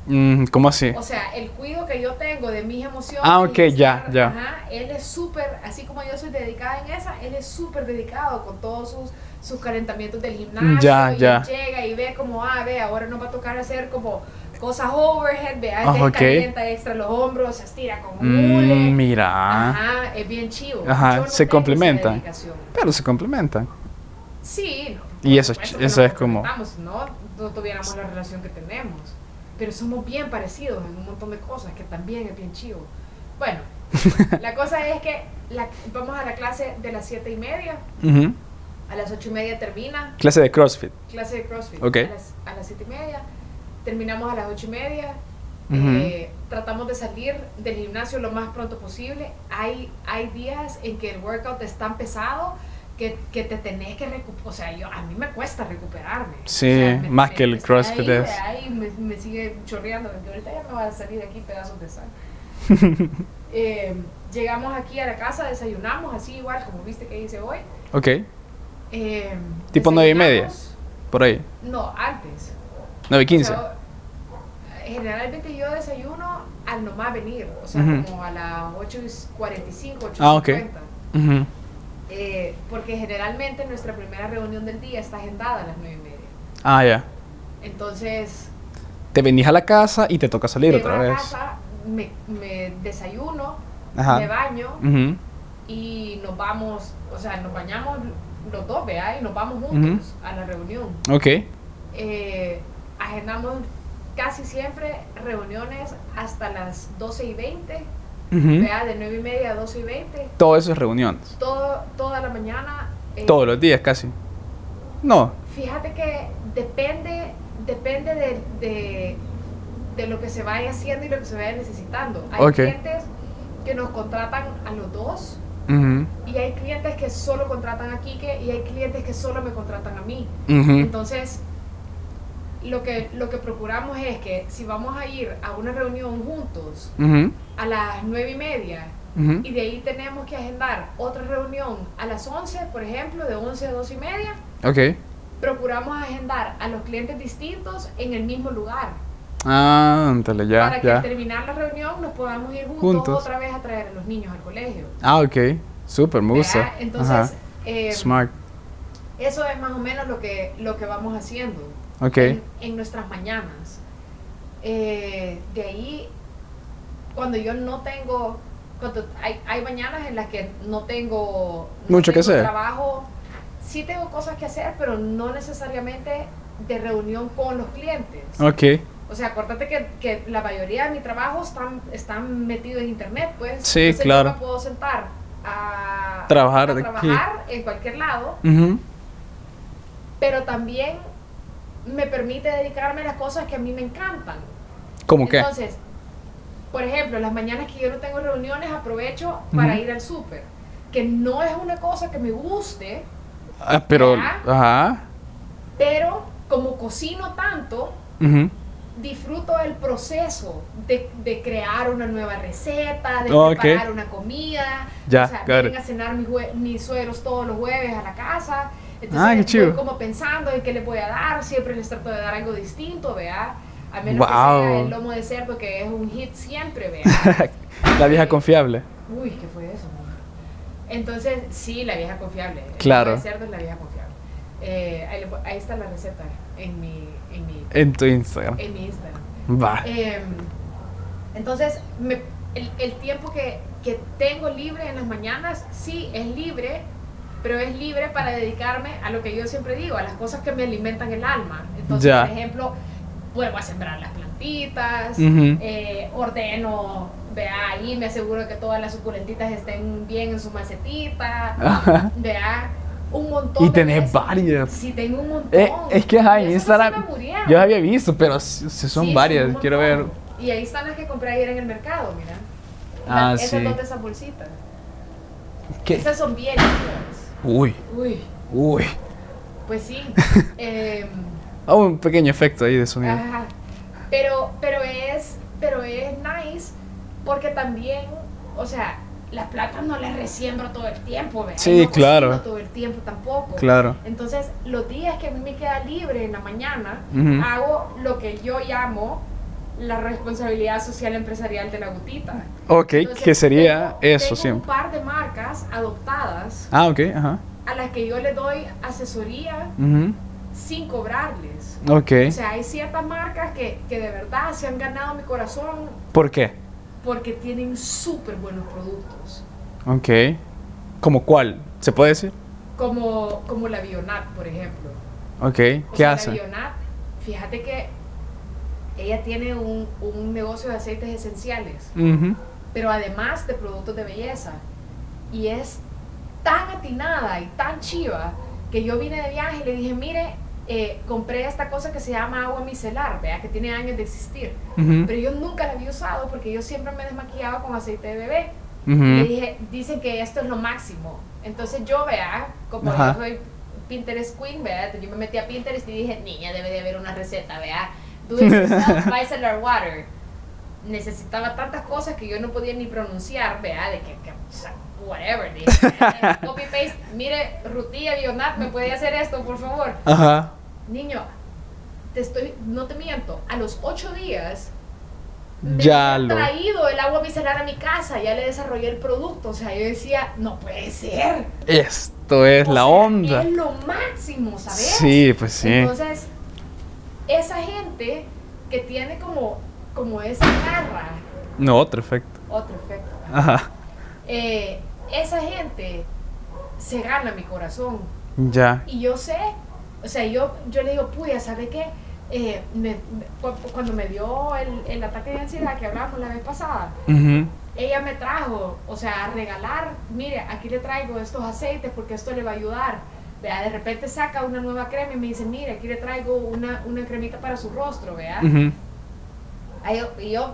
Mm, ¿Cómo así? O sea, el cuido que yo tengo de mis emociones. Ah, ok, ya, ya. Ajá, él es súper, así como yo soy dedicada en esa, él es súper dedicado con todos sus, sus calentamientos del gimnasio. Ya, y ya. él llega y ve como, ah, ve, ahora nos va a tocar hacer como cosas overhead, ve, Ah, ah, ok. calienta extra los hombros, se estira como un hule. Mm, mira. Ajá, es bien chivo. Ajá, no se complementan. Pero se complementan. Sí, no, Y eso eso es como- No, no tuviéramos la relación que tenemos. Pero somos bien parecidos en un montón de cosas que también es bien chivo. Bueno, la cosa es que la- vamos a la clase de las 7 y media, a las 8 y media termina, Clase de CrossFit. clase de CrossFit. Ok. A las, a las 7 y media, terminamos a las 8 y media. Eh, tratamos de salir del gimnasio lo más pronto posible. Hay, hay días en que el workout es tan pesado que, que te tenés que recuperar. O sea, yo, a mí me cuesta recuperarme. Sí, O sea, me- más me- que el CrossFit es. ahí me, me sigue chorreando. ahorita ya me va a salir aquí pedazos de sal. Eh, llegamos aquí a la casa, desayunamos así igual como viste que hice hoy. Ok. Eh, Tipo nueve y media. Por ahí. No, antes. 9 y 15. O sea, generalmente yo desayuno al nomás venir, o sea, Ujú. como a las 8.45, 8.50. Ah, ok. Ujú. Eh, porque generalmente nuestra primera reunión del día está agendada a las 9 y media. Ah, ya. Entonces, Te venís a la casa y te toca salir otra a vez. casa, me, me desayuno, Ajá. me baño Ujú. y nos vamos, o sea, nos bañamos los dos, ¿verdad? Y nos vamos juntos a la reunión. Ok. Eh, agendamos casi siempre reuniones hasta las 12 y 20, ¿verdad? De 9 y media a 12 y 20, Todo eso es reuniones. todo, toda la mañana. eh, Todos los días casi. No. Fíjate que depende, depende de, de, de lo que se vaya haciendo y lo que se vaya necesitando. Hay clientes que nos contratan a los dos y hay clientes que solo contratan a Quique y hay clientes que solo me contratan a mí. Entonces, lo que, lo que procuramos es que si vamos a ir a una reunión juntos a las nueve y media y de ahí tenemos que agendar otra reunión a las 11, por ejemplo, de 11 a 12 y media, procuramos agendar a los clientes distintos en el mismo lugar. Ah, ándale, ya, para que al terminar la reunión nos podamos ir juntos, Juntos. otra vez a traer a los niños al colegio. Ah, ok. Súper, me gusta. Entonces, eh, Smart. Eso es más o menos lo que, lo que vamos haciendo Ok. en, en nuestras mañanas. Eh, de ahí, cuando yo no tengo, cuando hay, hay mañanas en las que no tengo no Mucho que tengo hacer. trabajo, sí tengo cosas que hacer, pero no necesariamente de reunión con los clientes. Ok. O sea, acuérdate que, que la mayoría de mi trabajo están, están metidos en internet, pues. Sí, Entonces claro. Yo me puedo sentar a Trabajar a trabajar en cualquier lado, Ujú. pero también me permite dedicarme a las cosas que a mí me encantan. ¿Cómo qué? Entonces, por ejemplo, las mañanas que yo no tengo reuniones, aprovecho para ir al súper. Que no es una cosa que me guste, Ah, pero. Ajá. pero como cocino tanto, disfruto el proceso de, de crear una nueva receta, de preparar una comida. Ya, o sea, vienen a cenar mis, mis suegros todos los jueves a la casa. Entonces Ah, qué voy chido. como pensando en qué les voy a dar. Siempre les trato de dar algo distinto, vea. A menos Wow. que sea el lomo de cerdo, que es un hit siempre, vea. La vieja confiable. Uy, ¿qué fue eso? Entonces, sí, la vieja confiable. El Claro. lomo de cerdo es la vieja confiable. Eh, ahí, le está la receta en mi, en mi, En tu Instagram. en mi Instagram. Va. Eh, entonces, me- el, el tiempo que, que tengo libre en las mañanas, sí, es libre, pero es libre para dedicarme a lo que yo siempre digo, a las cosas que me alimentan el alma. Entonces, Ya. por ejemplo, vuelvo a sembrar las plantitas, eh, ordeno, vea, ahí me aseguro que todas las suculentitas estén bien en su macetita, Ajá. vea, un montón Y tenés varias. Sí, tengo un montón. Eh, es que ajá, en Y esas no se Instagram. Yo había visto, pero sí- sí son Sí, varias. Quiero ver. montón. Y ahí están las que compré ayer en el mercado, mira. Ah, La- esas sí. dos de esas bolsitas. ¿Qué? Esas son bien. Uy, Uy, uy. pues sí. Ah, un pequeño efecto ahí de sonido. ajá. Pero, pero es, pero es nice porque también, o sea, las plantas no las resiembro todo el tiempo, ¿verdad? Sí, no claro. todo el tiempo tampoco. Claro. Entonces, los días que a mí me queda libre en la mañana, hago lo que yo llamo la responsabilidad social empresarial de la gutita. Ok, Entonces, que sería tengo- eso tengo siempre. un par de marcas adoptadas Ah, ok, ajá. a las que yo le doy asesoría sin cobrarles. Ok. O sea, hay ciertas marcas que, que de verdad se han ganado mi corazón ¿Por qué? porque tienen súper buenos productos. Ok. ¿Como cuál? ¿Se puede decir? Como, como la Bionat, por ejemplo. Ok. O ¿Qué sea, hace? La Bionat, fíjate que ella tiene un, un negocio de aceites esenciales. Pero además de productos de belleza. Y es tan atinada y tan chiva que yo vine de viaje y le dije, mire, eh, compré esta cosa que se llama agua micelar, vea que tiene años de existir. Pero yo nunca la había usado porque yo siempre me desmaquillaba con aceite de bebé. Le dije, dicen que esto es lo máximo. Entonces yo, vea, como Ajá. yo soy Pinterest Queen, vea, yo me metí a Pinterest y dije, niña, debe de haber una receta, vea. Do it yourself, micellar water. Necesitaba tantas cosas que yo no podía ni pronunciar, vea, de que, que o sea, whatever. Dije, copy paste, mire, Rutilla Bionat, ¿me puede hacer esto, por favor? Ajá. Niño, te estoy, no te miento, a los ocho días me Ya lo. traído el agua micelar a mi casa, ya le desarrollé el producto, o sea, yo decía, no puede ser. Esto es O la sea, onda. Es lo máximo, ¿sabes? Sí, pues sí. Entonces, esa gente que tiene como, como esa garra, No, otro efecto. otro efecto, Ajá. eh, esa gente se gana mi corazón. Ya. Y yo sé, o sea, yo, yo le digo, puya, ¿sabe qué? Eh, me- me- cu- cuando me dio el, el ataque de ansiedad que hablábamos la vez pasada, ella me trajo, o sea, a regalar, mire, aquí le traigo estos aceites porque esto le va a ayudar. Vea, de repente saca una nueva crema y me dice, mire, aquí le traigo una, una cremita para su rostro, vea. Ujú. Ahí yo- y yo,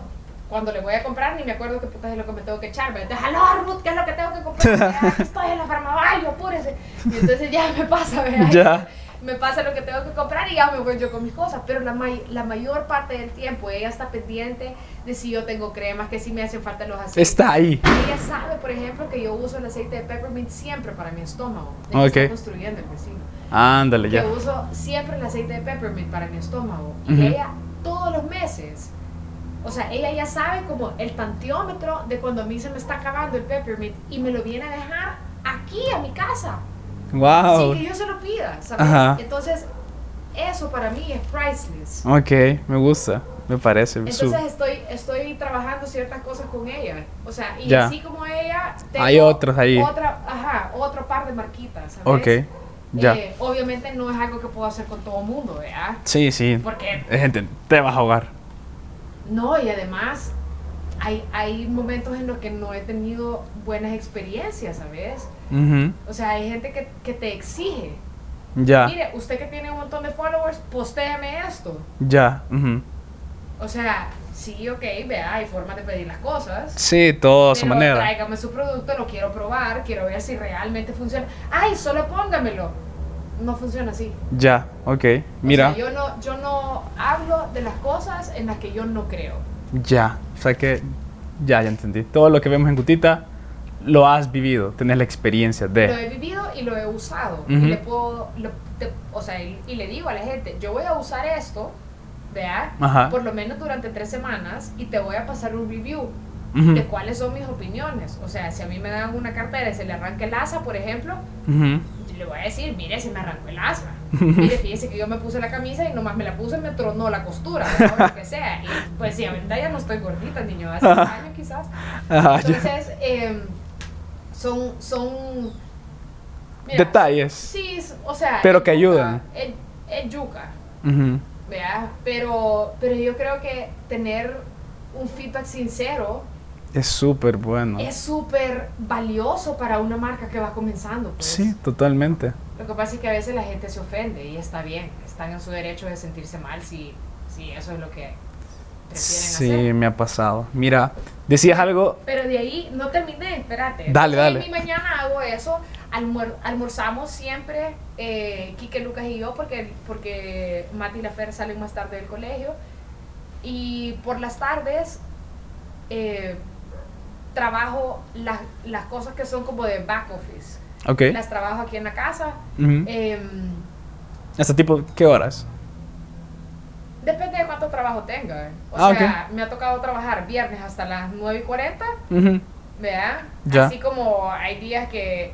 cuando le voy a comprar, ni me acuerdo qué putas es lo que me tengo que echar. ¿verdad? Entonces, aló, Ruth, ¿qué es lo que tengo que comprar? Vea, estoy en la farmacia, apúrese. Y entonces ya me pasa, ¿verdad? Ya. Me pasa lo que tengo que comprar y ya me voy yo con mis cosas. Pero la, may- la mayor parte del tiempo ella está pendiente de si yo tengo cremas, que si me hacen falta los aceites. Está ahí. Ella sabe, por ejemplo, que yo uso el aceite de peppermint siempre para mi estómago. Ella Ok. está construyendo el vecino. Ándale, ya. Yo uso siempre el aceite de peppermint para mi estómago. Y Ujú. ella, todos los meses, o sea, ella ya sabe como el tantiómetro de cuando a mí se me está acabando el peppermint y me lo viene a dejar aquí a mi casa. Wow. sin que yo se lo pida, ¿sabes? Ajá. Entonces, eso para mí es priceless. Ok, me gusta. Me parece. su- Entonces estoy, estoy trabajando ciertas cosas con ella. O sea, y Ya. así como ella, tengo Hay otros ahí. Otra, ajá, otro par de marquitas, ¿sabes? Ok, ya. Eh, obviamente no es algo que puedo hacer con todo el mundo, ¿verdad? Sí, sí. Porque Es gente, te vas a ahogar. no, y además hay, hay momentos en los que no he tenido buenas experiencias, ¿sabes? Ujú, O sea, hay gente que, que te exige. Ya, Mire, usted que tiene un montón de followers, postéeme esto. ya. ujú. O sea, sí, ok, vea, hay formas de pedir las cosas. Sí, todo a su manera. Tráigame su producto, lo quiero probar, quiero ver si realmente funciona. ¡Ay, solo póngamelo! No funciona así. Ya, ok. O Mira, sea, yo no, yo no hablo de las cosas en las que yo no creo. ya. O sea que, ya, ya entendí. Todo lo que vemos en Gutita lo has vivido, tenés la experiencia Lo de. he vivido y lo he usado. Ujú. Y le puedo, lo- te- o sea, y, y le digo a la gente, yo voy a usar esto, vea, Ajá. por lo menos durante tres semanas y te voy a pasar un review Ujú, de cuáles son mis opiniones. O sea, si a mí me dan una cartera y se le arranca el asa, por ejemplo, ujú. yo le voy a decir, mire, se me arrancó el asa. Mire, fíjese que yo me puse la camisa y nomás me la puse y me tronó la costura, o lo que sea. Y pues sí, ahorita ya no estoy gordita, niño, hace un año quizás. Entonces, em, son, son... mira, Detalles. Sí, o sea... Pero que ayudan. Es, yuca, Ujú. ¿Vea? Pero, pero yo creo que tener un feedback sincero Es súper bueno. es súper valioso para una marca que va comenzando. pues. Sí, totalmente. Lo que pasa es que a veces la gente se ofende y está bien, están en su derecho de sentirse mal si, si eso es lo que prefieren Sí, hacer. me ha pasado. Mira, decías algo. Pero de ahí no terminé, espérate. Dale, Entonces, dale. Mi mañana hago eso, almuer- almorzamos siempre, eh, Quique, Lucas y yo, porque, porque Mati y la Fer salen más tarde del colegio. Y por las tardes eh, trabajo las, las cosas que son como de back office. Ok. Las trabajo aquí en la casa. Ujú. em, ¿Hasta tipo qué horas? Depende de cuánto trabajo tenga. eh. O Ah, sea, me ha tocado trabajar viernes hasta las 9 y 40, Ujú. ¿verdad? Ya. Así como hay días que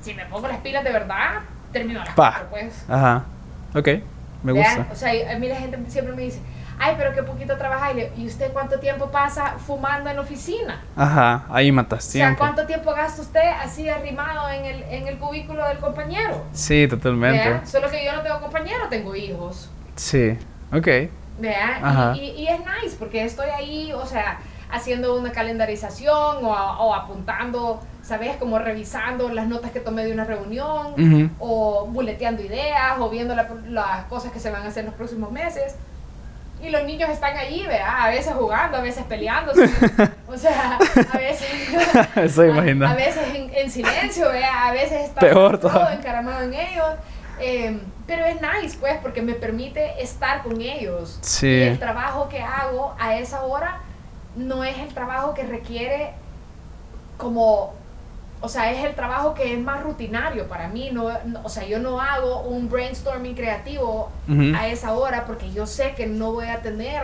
si me pongo las pilas de verdad, termino las Pa. 4, pues. Ajá. Ok, me gusta. O sea, a mí la gente siempre me dice, ay, pero qué poquito trabaja. Y, le- ¿y usted cuánto tiempo pasa fumando en la oficina? Ajá, ahí matas O sea, tiempo. ¿cuánto tiempo gasta usted así arrimado en el, en el cubículo del compañero? Sí, totalmente. ¿verdad? Solo que yo no tengo compañero, tengo hijos. Sí, ok. Ajá. Y, y- y es nice porque estoy ahí, o sea, haciendo una calendarización o, o apuntando, ¿sabes? Como revisando las notas que tomé de una reunión Ujú. o buleteando ideas o viendo la- las cosas que se van a hacer en los próximos meses. Y los niños están allí, ¿verdad? A veces jugando, a veces peleándose. o sea, a veces... Eso a, a veces en, en silencio, ¿verdad? A veces está Peor todo todavía. encaramado en ellos. Eh, pero es nice, pues, porque me permite estar con ellos. Sí. Y el trabajo que hago a esa hora no es el trabajo que requiere como, o sea, es el trabajo que es más rutinario para mí. No, no- o sea, yo no hago un brainstorming creativo Ujú. a esa hora porque yo sé que no voy a tener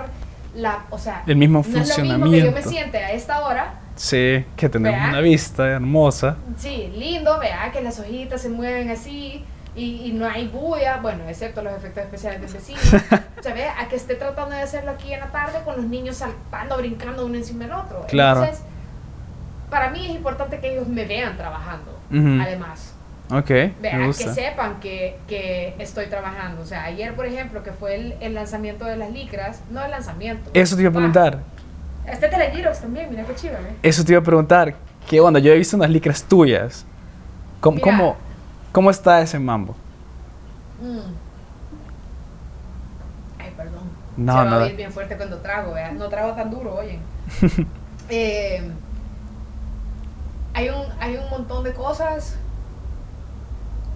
la, o sea, El mismo no es lo mismo que yo me funcionamiento. siente a esta hora Sí, que tenemos ¿Verdad? una vista hermosa. Sí, lindo, vea que las hojitas se mueven así y, y no hay bulla, bueno, excepto los efectos especiales del vecino. o sea, vea, a que esté tratando de hacerlo aquí en la tarde con los niños saltando, brincando uno encima del otro. Claro. Entonces, para mí es importante que ellos me vean trabajando, además. Ok, Vea, me que sepan que, que estoy trabajando. O sea, ayer, por ejemplo, que fue el, el lanzamiento de las licras, no el lanzamiento. Eso te iba a preguntar. Este Telegirox también, mira qué chiva, ¿eh? Eso te iba a preguntar. ¿Qué onda? Yo he visto unas licras tuyas. ¿Cómo, Mira. cómo, cómo está ese mambo? Mm. Ay, perdón. No, Se va nada. a bien fuerte cuando trago, ¿verdad? No trago tan duro, oyen. Eh, hay, un, hay un montón de cosas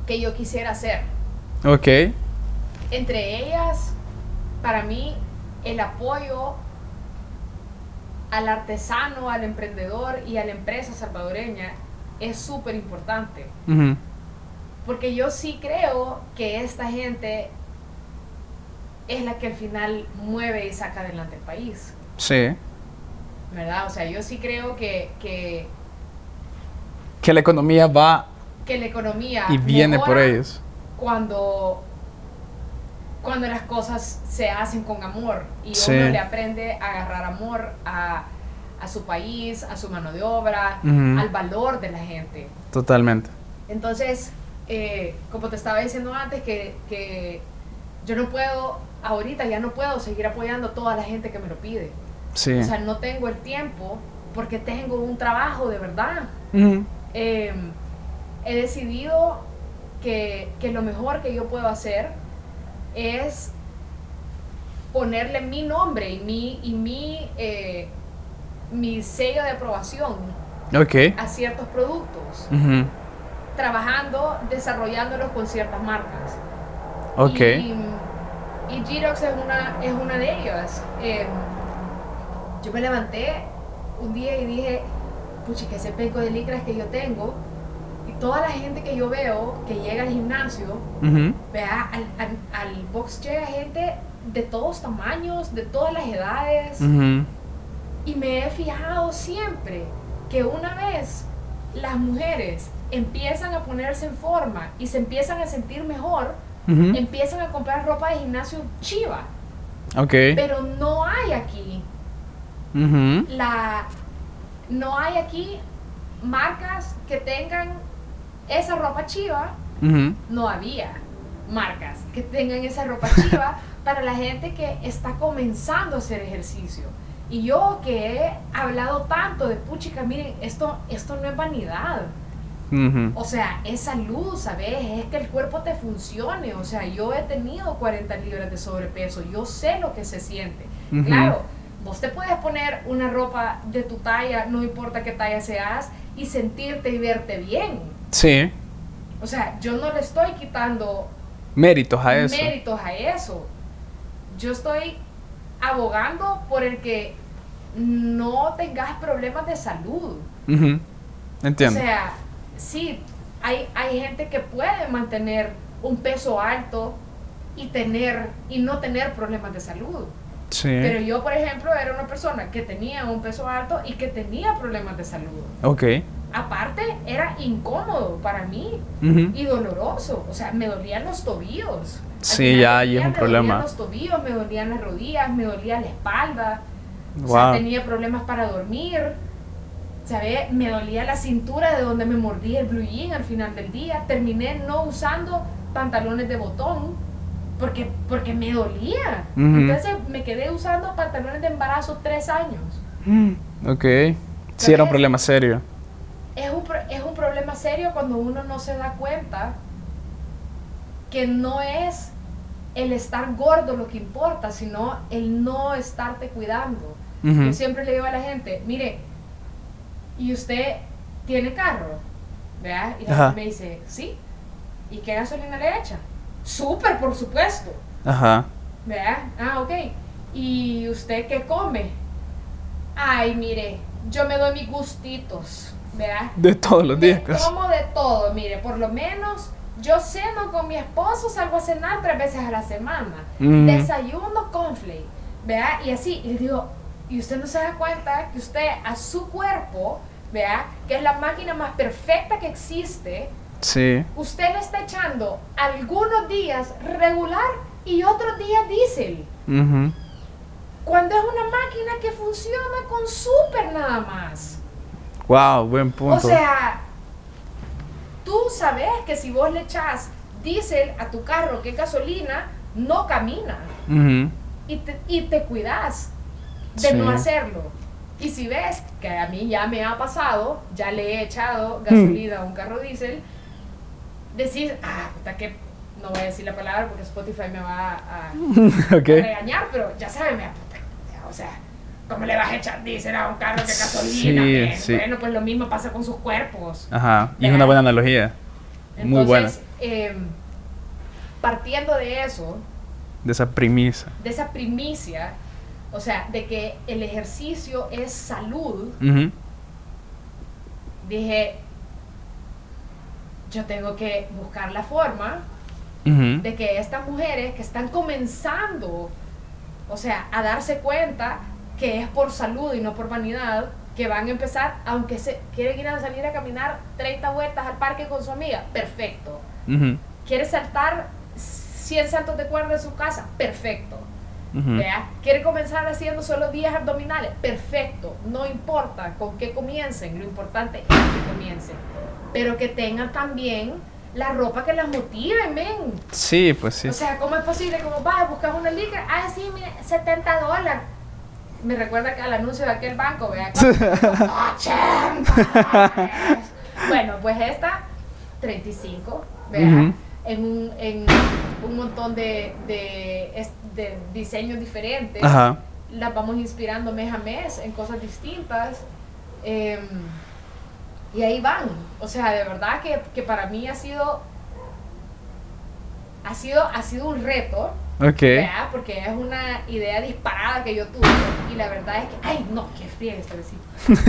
que yo quisiera hacer. Ok. Entre ellas, para mí, el apoyo al artesano, al emprendedor y a la empresa salvadoreña es súper importante. Porque yo sí creo que esta gente es la que al final mueve y saca adelante el país, Sí. ¿verdad? O sea, yo sí creo que, que, Que la economía va que la economía Y viene por ellos. cuando cuando las cosas se hacen con amor y Sí. uno le aprende a agarrar amor a, a su país, a su mano de obra, Ujú. al valor de la gente. Totalmente. Entonces, eh, como te estaba diciendo antes, que, que yo no puedo, ahorita ya no puedo seguir apoyando a toda la gente que me lo pide. Sí. O sea, no tengo el tiempo porque tengo un trabajo de verdad. Ujú. Eh, he decidido que, que lo mejor que yo puedo hacer es ponerle mi nombre y mi, y mi, eh, mi sello de aprobación a ciertos productos, trabajando, desarrollándolos con ciertas marcas. Ok. Y, y Girox es una, es una de ellas. Eh, yo me levanté un día y dije, puchi, que ese peco de licras que yo tengo, y toda la gente que yo veo que llega al gimnasio, Ujú. vea, al, al, al box llega gente de todos tamaños, de todas las edades, Ujú. y me he fijado siempre que una vez las mujeres empiezan a ponerse en forma y se empiezan a sentir mejor, Ujú. empiezan a comprar ropa de gimnasio chiva. Pero no hay aquí la no hay aquí marcas que tengan esa ropa chiva, no había marcas que tengan esa ropa chiva para la gente que está comenzando a hacer ejercicio. Y yo que he hablado tanto de puchica, miren, esto, esto no es vanidad. O sea, es salud, ¿sabes? Es que el cuerpo te funcione. O sea, yo he tenido 40 libras de sobrepeso. Yo sé lo que se siente. Claro, vos te puedes poner una ropa de tu talla, no importa qué talla seas, y sentirte y verte bien. Sí. O sea, yo no le estoy quitando Méritos a eso. méritos a eso. Yo estoy abogando por el que no tengas problemas de salud. Entiendo. O sea, sí, hay, hay gente que puede mantener un peso alto y tener y no tener problemas de salud. Sí. Pero yo, por ejemplo, era una persona que tenía un peso alto y que tenía problemas de salud. Ok. Aparte, era incómodo para mí Ujú. y doloroso. O sea, me dolían los tobillos. Sí, ya ahí es un me problema. dolían los tobillos, me dolían las rodillas, me dolía la espalda. O Wow. sea, tenía problemas para dormir. ¿Sabe? Me dolía la cintura de donde me mordía el blue jean al final del día. Terminé no usando pantalones de botón porque, porque me dolía. Ujú. Entonces me quedé usando pantalones de embarazo tres años. Mm, Ok. Sí, era un problema serio. Es un, es un problema serio cuando uno no se da cuenta que no es el estar gordo lo que importa, sino el no estarte cuidando. Ujú. Yo siempre le digo a la gente, mire, ¿y usted tiene carro? ¿Verdad? Y la gente me dice, sí. ¿Y qué gasolina le echa? Súper, por supuesto. Ajá. ¿Verdad? Ah, ok. ¿Y usted qué come? Ay, mire, yo me doy mis gustitos, ¿verdad? De todos los días. casi. tomo de todo, mire, por lo menos yo ceno con mi esposo, salgo a cenar tres veces a la semana. Mm. Desayuno conflay, ¿verdad? Y así, y le digo, y usted no se da cuenta que usted a su cuerpo, ¿verdad? Que es la máquina más perfecta que existe, Sí. usted le está echando algunos días regular y otros días diésel. Ujú. Cuando es una máquina que funciona con súper nada más. Wow, buen punto. O sea, tú sabes que si vos le echas diésel a tu carro, que es gasolina, no camina. Ujú. Y te, y te cuidas de Sí. no hacerlo. Y si ves que a mí ya me ha pasado, ya le he echado gasolina a un carro diésel, decís, ah, puta que no voy a decir la palabra porque Spotify me va a, regañar, pero ya saben, me puta, o sea, ¿cómo le vas a echar diésel a un carro que gasolina? Sí, sí. Bueno, pues lo mismo pasa con sus cuerpos. Ajá. Y es una buena analogía. Muy buena. Entonces, em, partiendo de eso, De esa premisa. de esa primicia, o sea, de que el ejercicio es salud, dije, yo tengo que buscar la forma de que estas mujeres que están comenzando, o sea, a darse cuenta que es por salud y no por vanidad, que van a empezar, aunque se quieren ir a salir a caminar 30 vueltas al parque con su amiga, perfecto. Ujú, Quiere saltar 100 saltos de cuerda en su casa, perfecto. Vea, Quiere comenzar haciendo solo 10 abdominales, perfecto. No importa con qué comiencen, lo importante es que comiencen. Pero que tengan también la ropa que las motive, men. Sí, pues sí. O sea, ¿cómo es posible? Como vas a buscar una licra, ah, sí, mire, 70 dólares. Me recuerda que al anuncio de aquel banco, vea. 80 dólares. Bueno, pues esta, 35, vea. Ujú. En un, en un montón de, de, de diseños diferentes. Ajá. Las vamos inspirando mes a mes en cosas distintas. em, y ahí van. O sea, de verdad que, que para mí ha sido. Ha sido, ha sido un reto, Ok. ¿verdad? Porque es una idea disparada que yo tuve. Y la verdad es que. ¡Ay, no! ¡Qué fría esta vecina!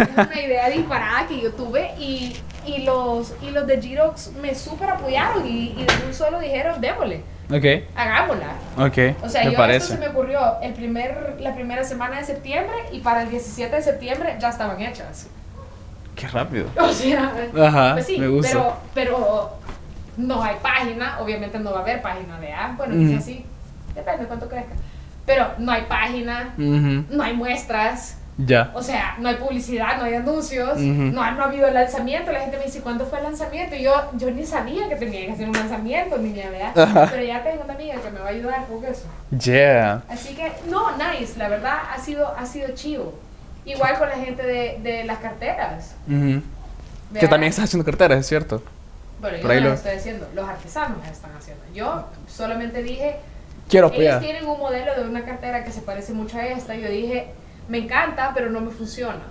Es una idea disparada que yo tuve. Y, y, los, y los de Girox me súper apoyaron. Y, y de un solo dijeron: démosle, Ok. hagámosla. Ok. O sea, me yo parece. esto se me ocurrió el primer, la primera semana de septiembre y para el 17 de septiembre ya estaban hechas. Qué rápido. O sea, Ajá. pues sí, me gusta. pero, pero no hay página, obviamente no va a haber página de A, bueno, Ujú. quizás sí, depende de cuánto crezca. Pero no hay página, no hay muestras, Ya. o sea, no hay publicidad, no hay anuncios, Ujú. no, ha, no ha habido lanzamiento. La gente me dice, ¿cuándo fue el lanzamiento? Y yo, yo ni sabía que tenía que hacer un lanzamiento, niña, ¿verdad? Ajá. Pero ya tengo una amiga que me va a ayudar con eso. Yeah. Así que, no, nice, la verdad ha sido, ha sido chivo. Igual con la gente de, de las carteras. Ujú. Que ¿verdad? también estás haciendo carteras, es cierto. Bueno, yo por no lo- estoy haciendo, los artesanos las están haciendo. Yo solamente dije, Quiero ellos apoyar. tienen un modelo de una cartera que se parece mucho a esta. Yo dije, me encanta, pero no me funciona.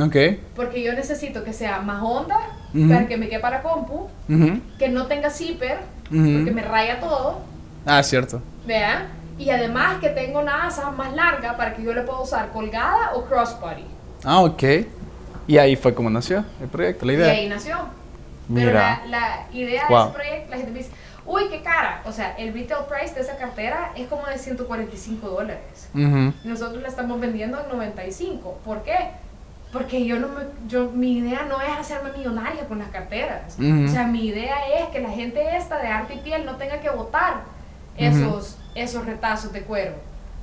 Ok. Porque yo necesito que sea más honda, Ujú. para que me quepa la compu, Ujú. que no tenga zipper, Ujú. porque me raya todo, Ah, cierto. ¿vean? Y además que tengo una asa más larga para que yo le pueda usar colgada o crossbody. Ah, ok. Y ahí fue como nació el proyecto, la Y idea. ahí nació. Pero Mira. la, la idea Wow. de ese proyecto, la gente me dice, uy, qué cara. O sea, el retail price de esa cartera es como de 145 dólares. Ujú. Nosotros la estamos vendiendo en 95. ¿Por qué? Porque yo no me, yo, mi idea no es hacerme millonaria con las carteras. O sea, mi idea es que la gente esta de arte y piel no tenga que botar esos, esos retazos de cuero.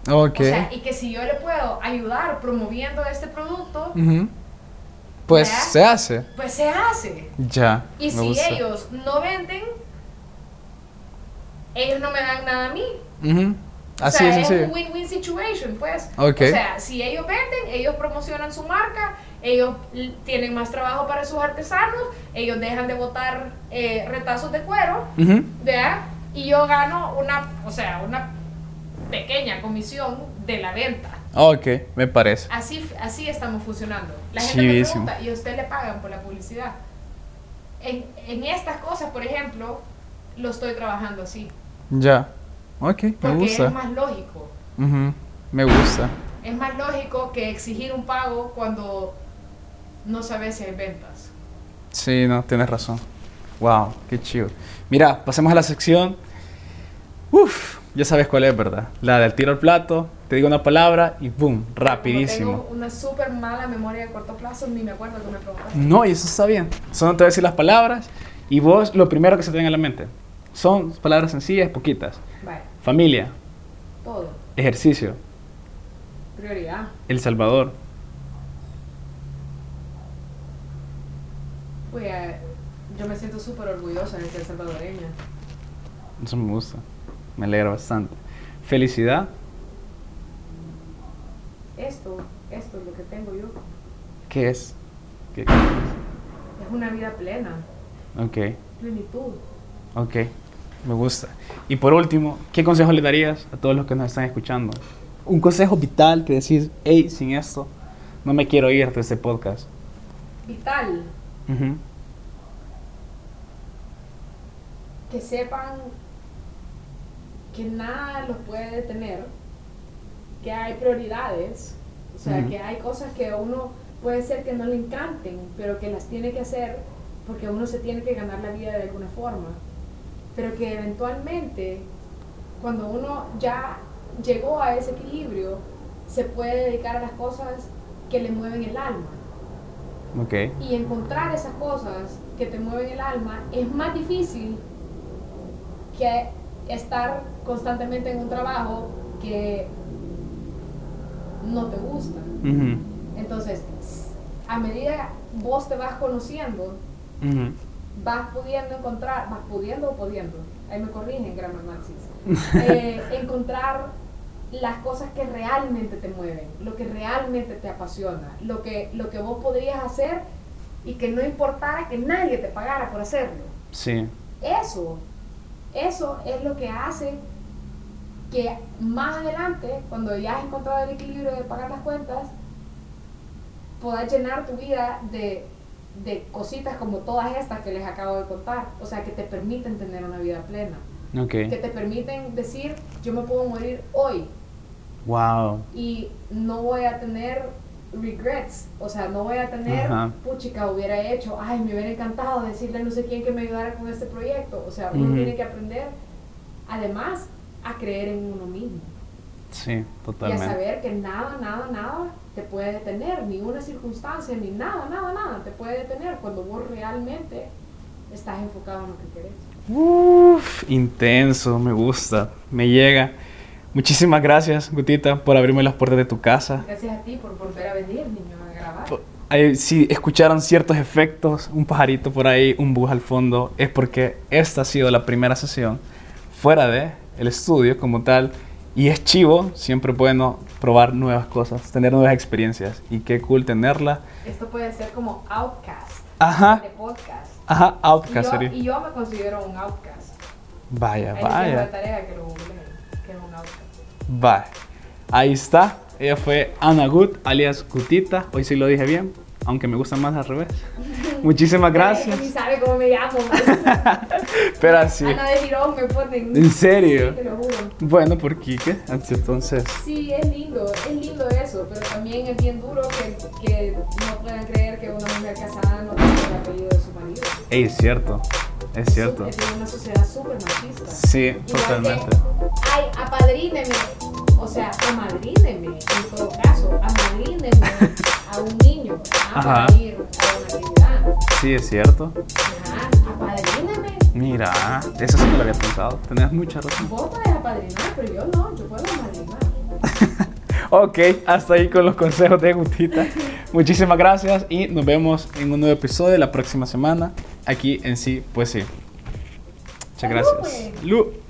Ok. O sea, y que si yo le puedo ayudar promoviendo este producto. Pues ¿Verdad? se hace. pues se hace. Ya. Y si gusta. ellos no venden, ellos no me dan nada a mí. Ujú. O Así sea, es, es un win-win situation, pues. Ok. O sea, si ellos venden, ellos promocionan su marca, ellos tienen más trabajo para sus artesanos, ellos dejan de botar eh, retazos de cuero. ¿verdad? Y yo gano una, o sea, una pequeña comisión de la venta. Ok, me parece. Así, así estamos funcionando. La gente Chivísimo. me pregunta, ¿y a usted le pagan por la publicidad? En, en estas cosas, por ejemplo, lo estoy trabajando así. Ya. Ok, me gusta. es más lógico. Ujú. Me gusta. Es más lógico que exigir un pago cuando no sabes si hay ventas. Sí, no, tienes razón. Wow, qué chido. Mira, pasemos a la sección. Uf, ya sabes cuál es, ¿verdad? La del tiro al plato, te digo una palabra y boom, Como rapidísimo. tengo una súper mala memoria de corto plazo, ni me acuerdo que me preguntaste. No, y eso está bien. Solo te voy a decir las palabras y vos lo primero que se te venga a la mente. Son palabras sencillas, poquitas. Vale, Familia, todo. ejercicio, Prioridad. El Salvador, Pues, eh, yo me siento súper orgullosa de ser salvadoreña. eso me gusta. Me alegra bastante. Felicidad, Esto, esto es lo que tengo yo. ¿qué es? ¿Qué? Es una vida plena, Ok. plenitud. Ok, me gusta. Y por último, ¿qué consejo le darías a todos los que nos están escuchando? Un consejo vital que decís, hey, sin esto, no me quiero ir de este podcast. Vital, Ujú. Que sepan que nada los puede detener, que hay prioridades, o sea, que hay cosas que a uno puede ser que no le encanten, pero que las tiene que hacer porque uno se tiene que ganar la vida de alguna forma, pero que eventualmente, cuando uno ya llegó a ese equilibrio, se puede dedicar a las cosas que le mueven el alma. Ok. Y encontrar esas cosas que te mueven el alma es más difícil que estar constantemente en un trabajo que no te gusta. Entonces, a medida vos te vas conociendo, vas pudiendo encontrar, vas pudiendo o pudiendo, ahí me corrigen, grammar Nazis, eh, encontrar las cosas que realmente te mueven, lo que realmente te apasiona, lo que, lo que vos podrías hacer y que no importara que nadie te pagara por hacerlo. Sí. Eso, eso es lo que hace que más adelante, cuando ya has encontrado el equilibrio de pagar las cuentas, puedas llenar tu vida de, de cositas como todas estas que les acabo de contar. O sea, que te permiten tener una vida plena. Ok. Que te permiten decir, yo me puedo morir hoy Wow. y no voy a tener regrets, o sea, no voy a tener, Ajá. puchica, hubiera hecho, ay, me hubiera encantado decirle a no sé quién que me ayudara con este proyecto, o sea, uno Ujú. tiene que aprender, además, a creer en uno mismo Sí, y a totalmente. saber que nada, nada, nada te puede detener, ni una circunstancia, ni nada, nada, nada te puede detener cuando vos realmente estás enfocado en lo que querés. Uf, intenso, me gusta, me llega. Muchísimas gracias, Gutita, por abrirme las puertas de tu casa. Gracias a ti por volver a venir, niño, a grabar. Si escucharon ciertos efectos, un pajarito por ahí, un bus al fondo, es porque esta ha sido la primera sesión fuera de el estudio como tal. Y es chivo, siempre bueno probar nuevas cosas, tener nuevas experiencias. Y qué cool tenerla. Esto puede ser como outcast Ajá, de podcast. ajá, Y Outcast yo, sería. y yo me considero un outcast. Vaya, Ahí les dejo de vaya. tarea que lo que es un outcast. Vaya. Ahí está. Ella fue Ana Gut, alias Gutita. Hoy sí lo dije bien, aunque me gusta más al revés. Muchísimas gracias. Ni sabe cómo me llamo. Pero así. Ana de Girón me ponen. ¿En serio? Sí, te lo juro. Bueno, por Quique. Entonces. Sí, es lindo, es lindo eso, pero también es bien duro que, que no puedan creer que una mujer casada no tiene el apellido de su marido. Ey, es cierto. Es cierto. Es una sociedad súper machista. Sí, Igual totalmente. que, ay, apadríneme. O sea, amadríneme, en todo caso, amadríneme a un niño ah, Ajá. a una actividad. Sí, es cierto. Ajá, apadríneme. Mira, eso sí me lo había pensado. Tenés mucha razón. Vos podés apadrinar, pero yo no, yo puedo amadrinar. Ok, hasta ahí con los consejos de Gutita. Muchísimas gracias y nos vemos en un nuevo episodio la próxima semana. Aquí en sí, pues sí. Muchas gracias. Lu.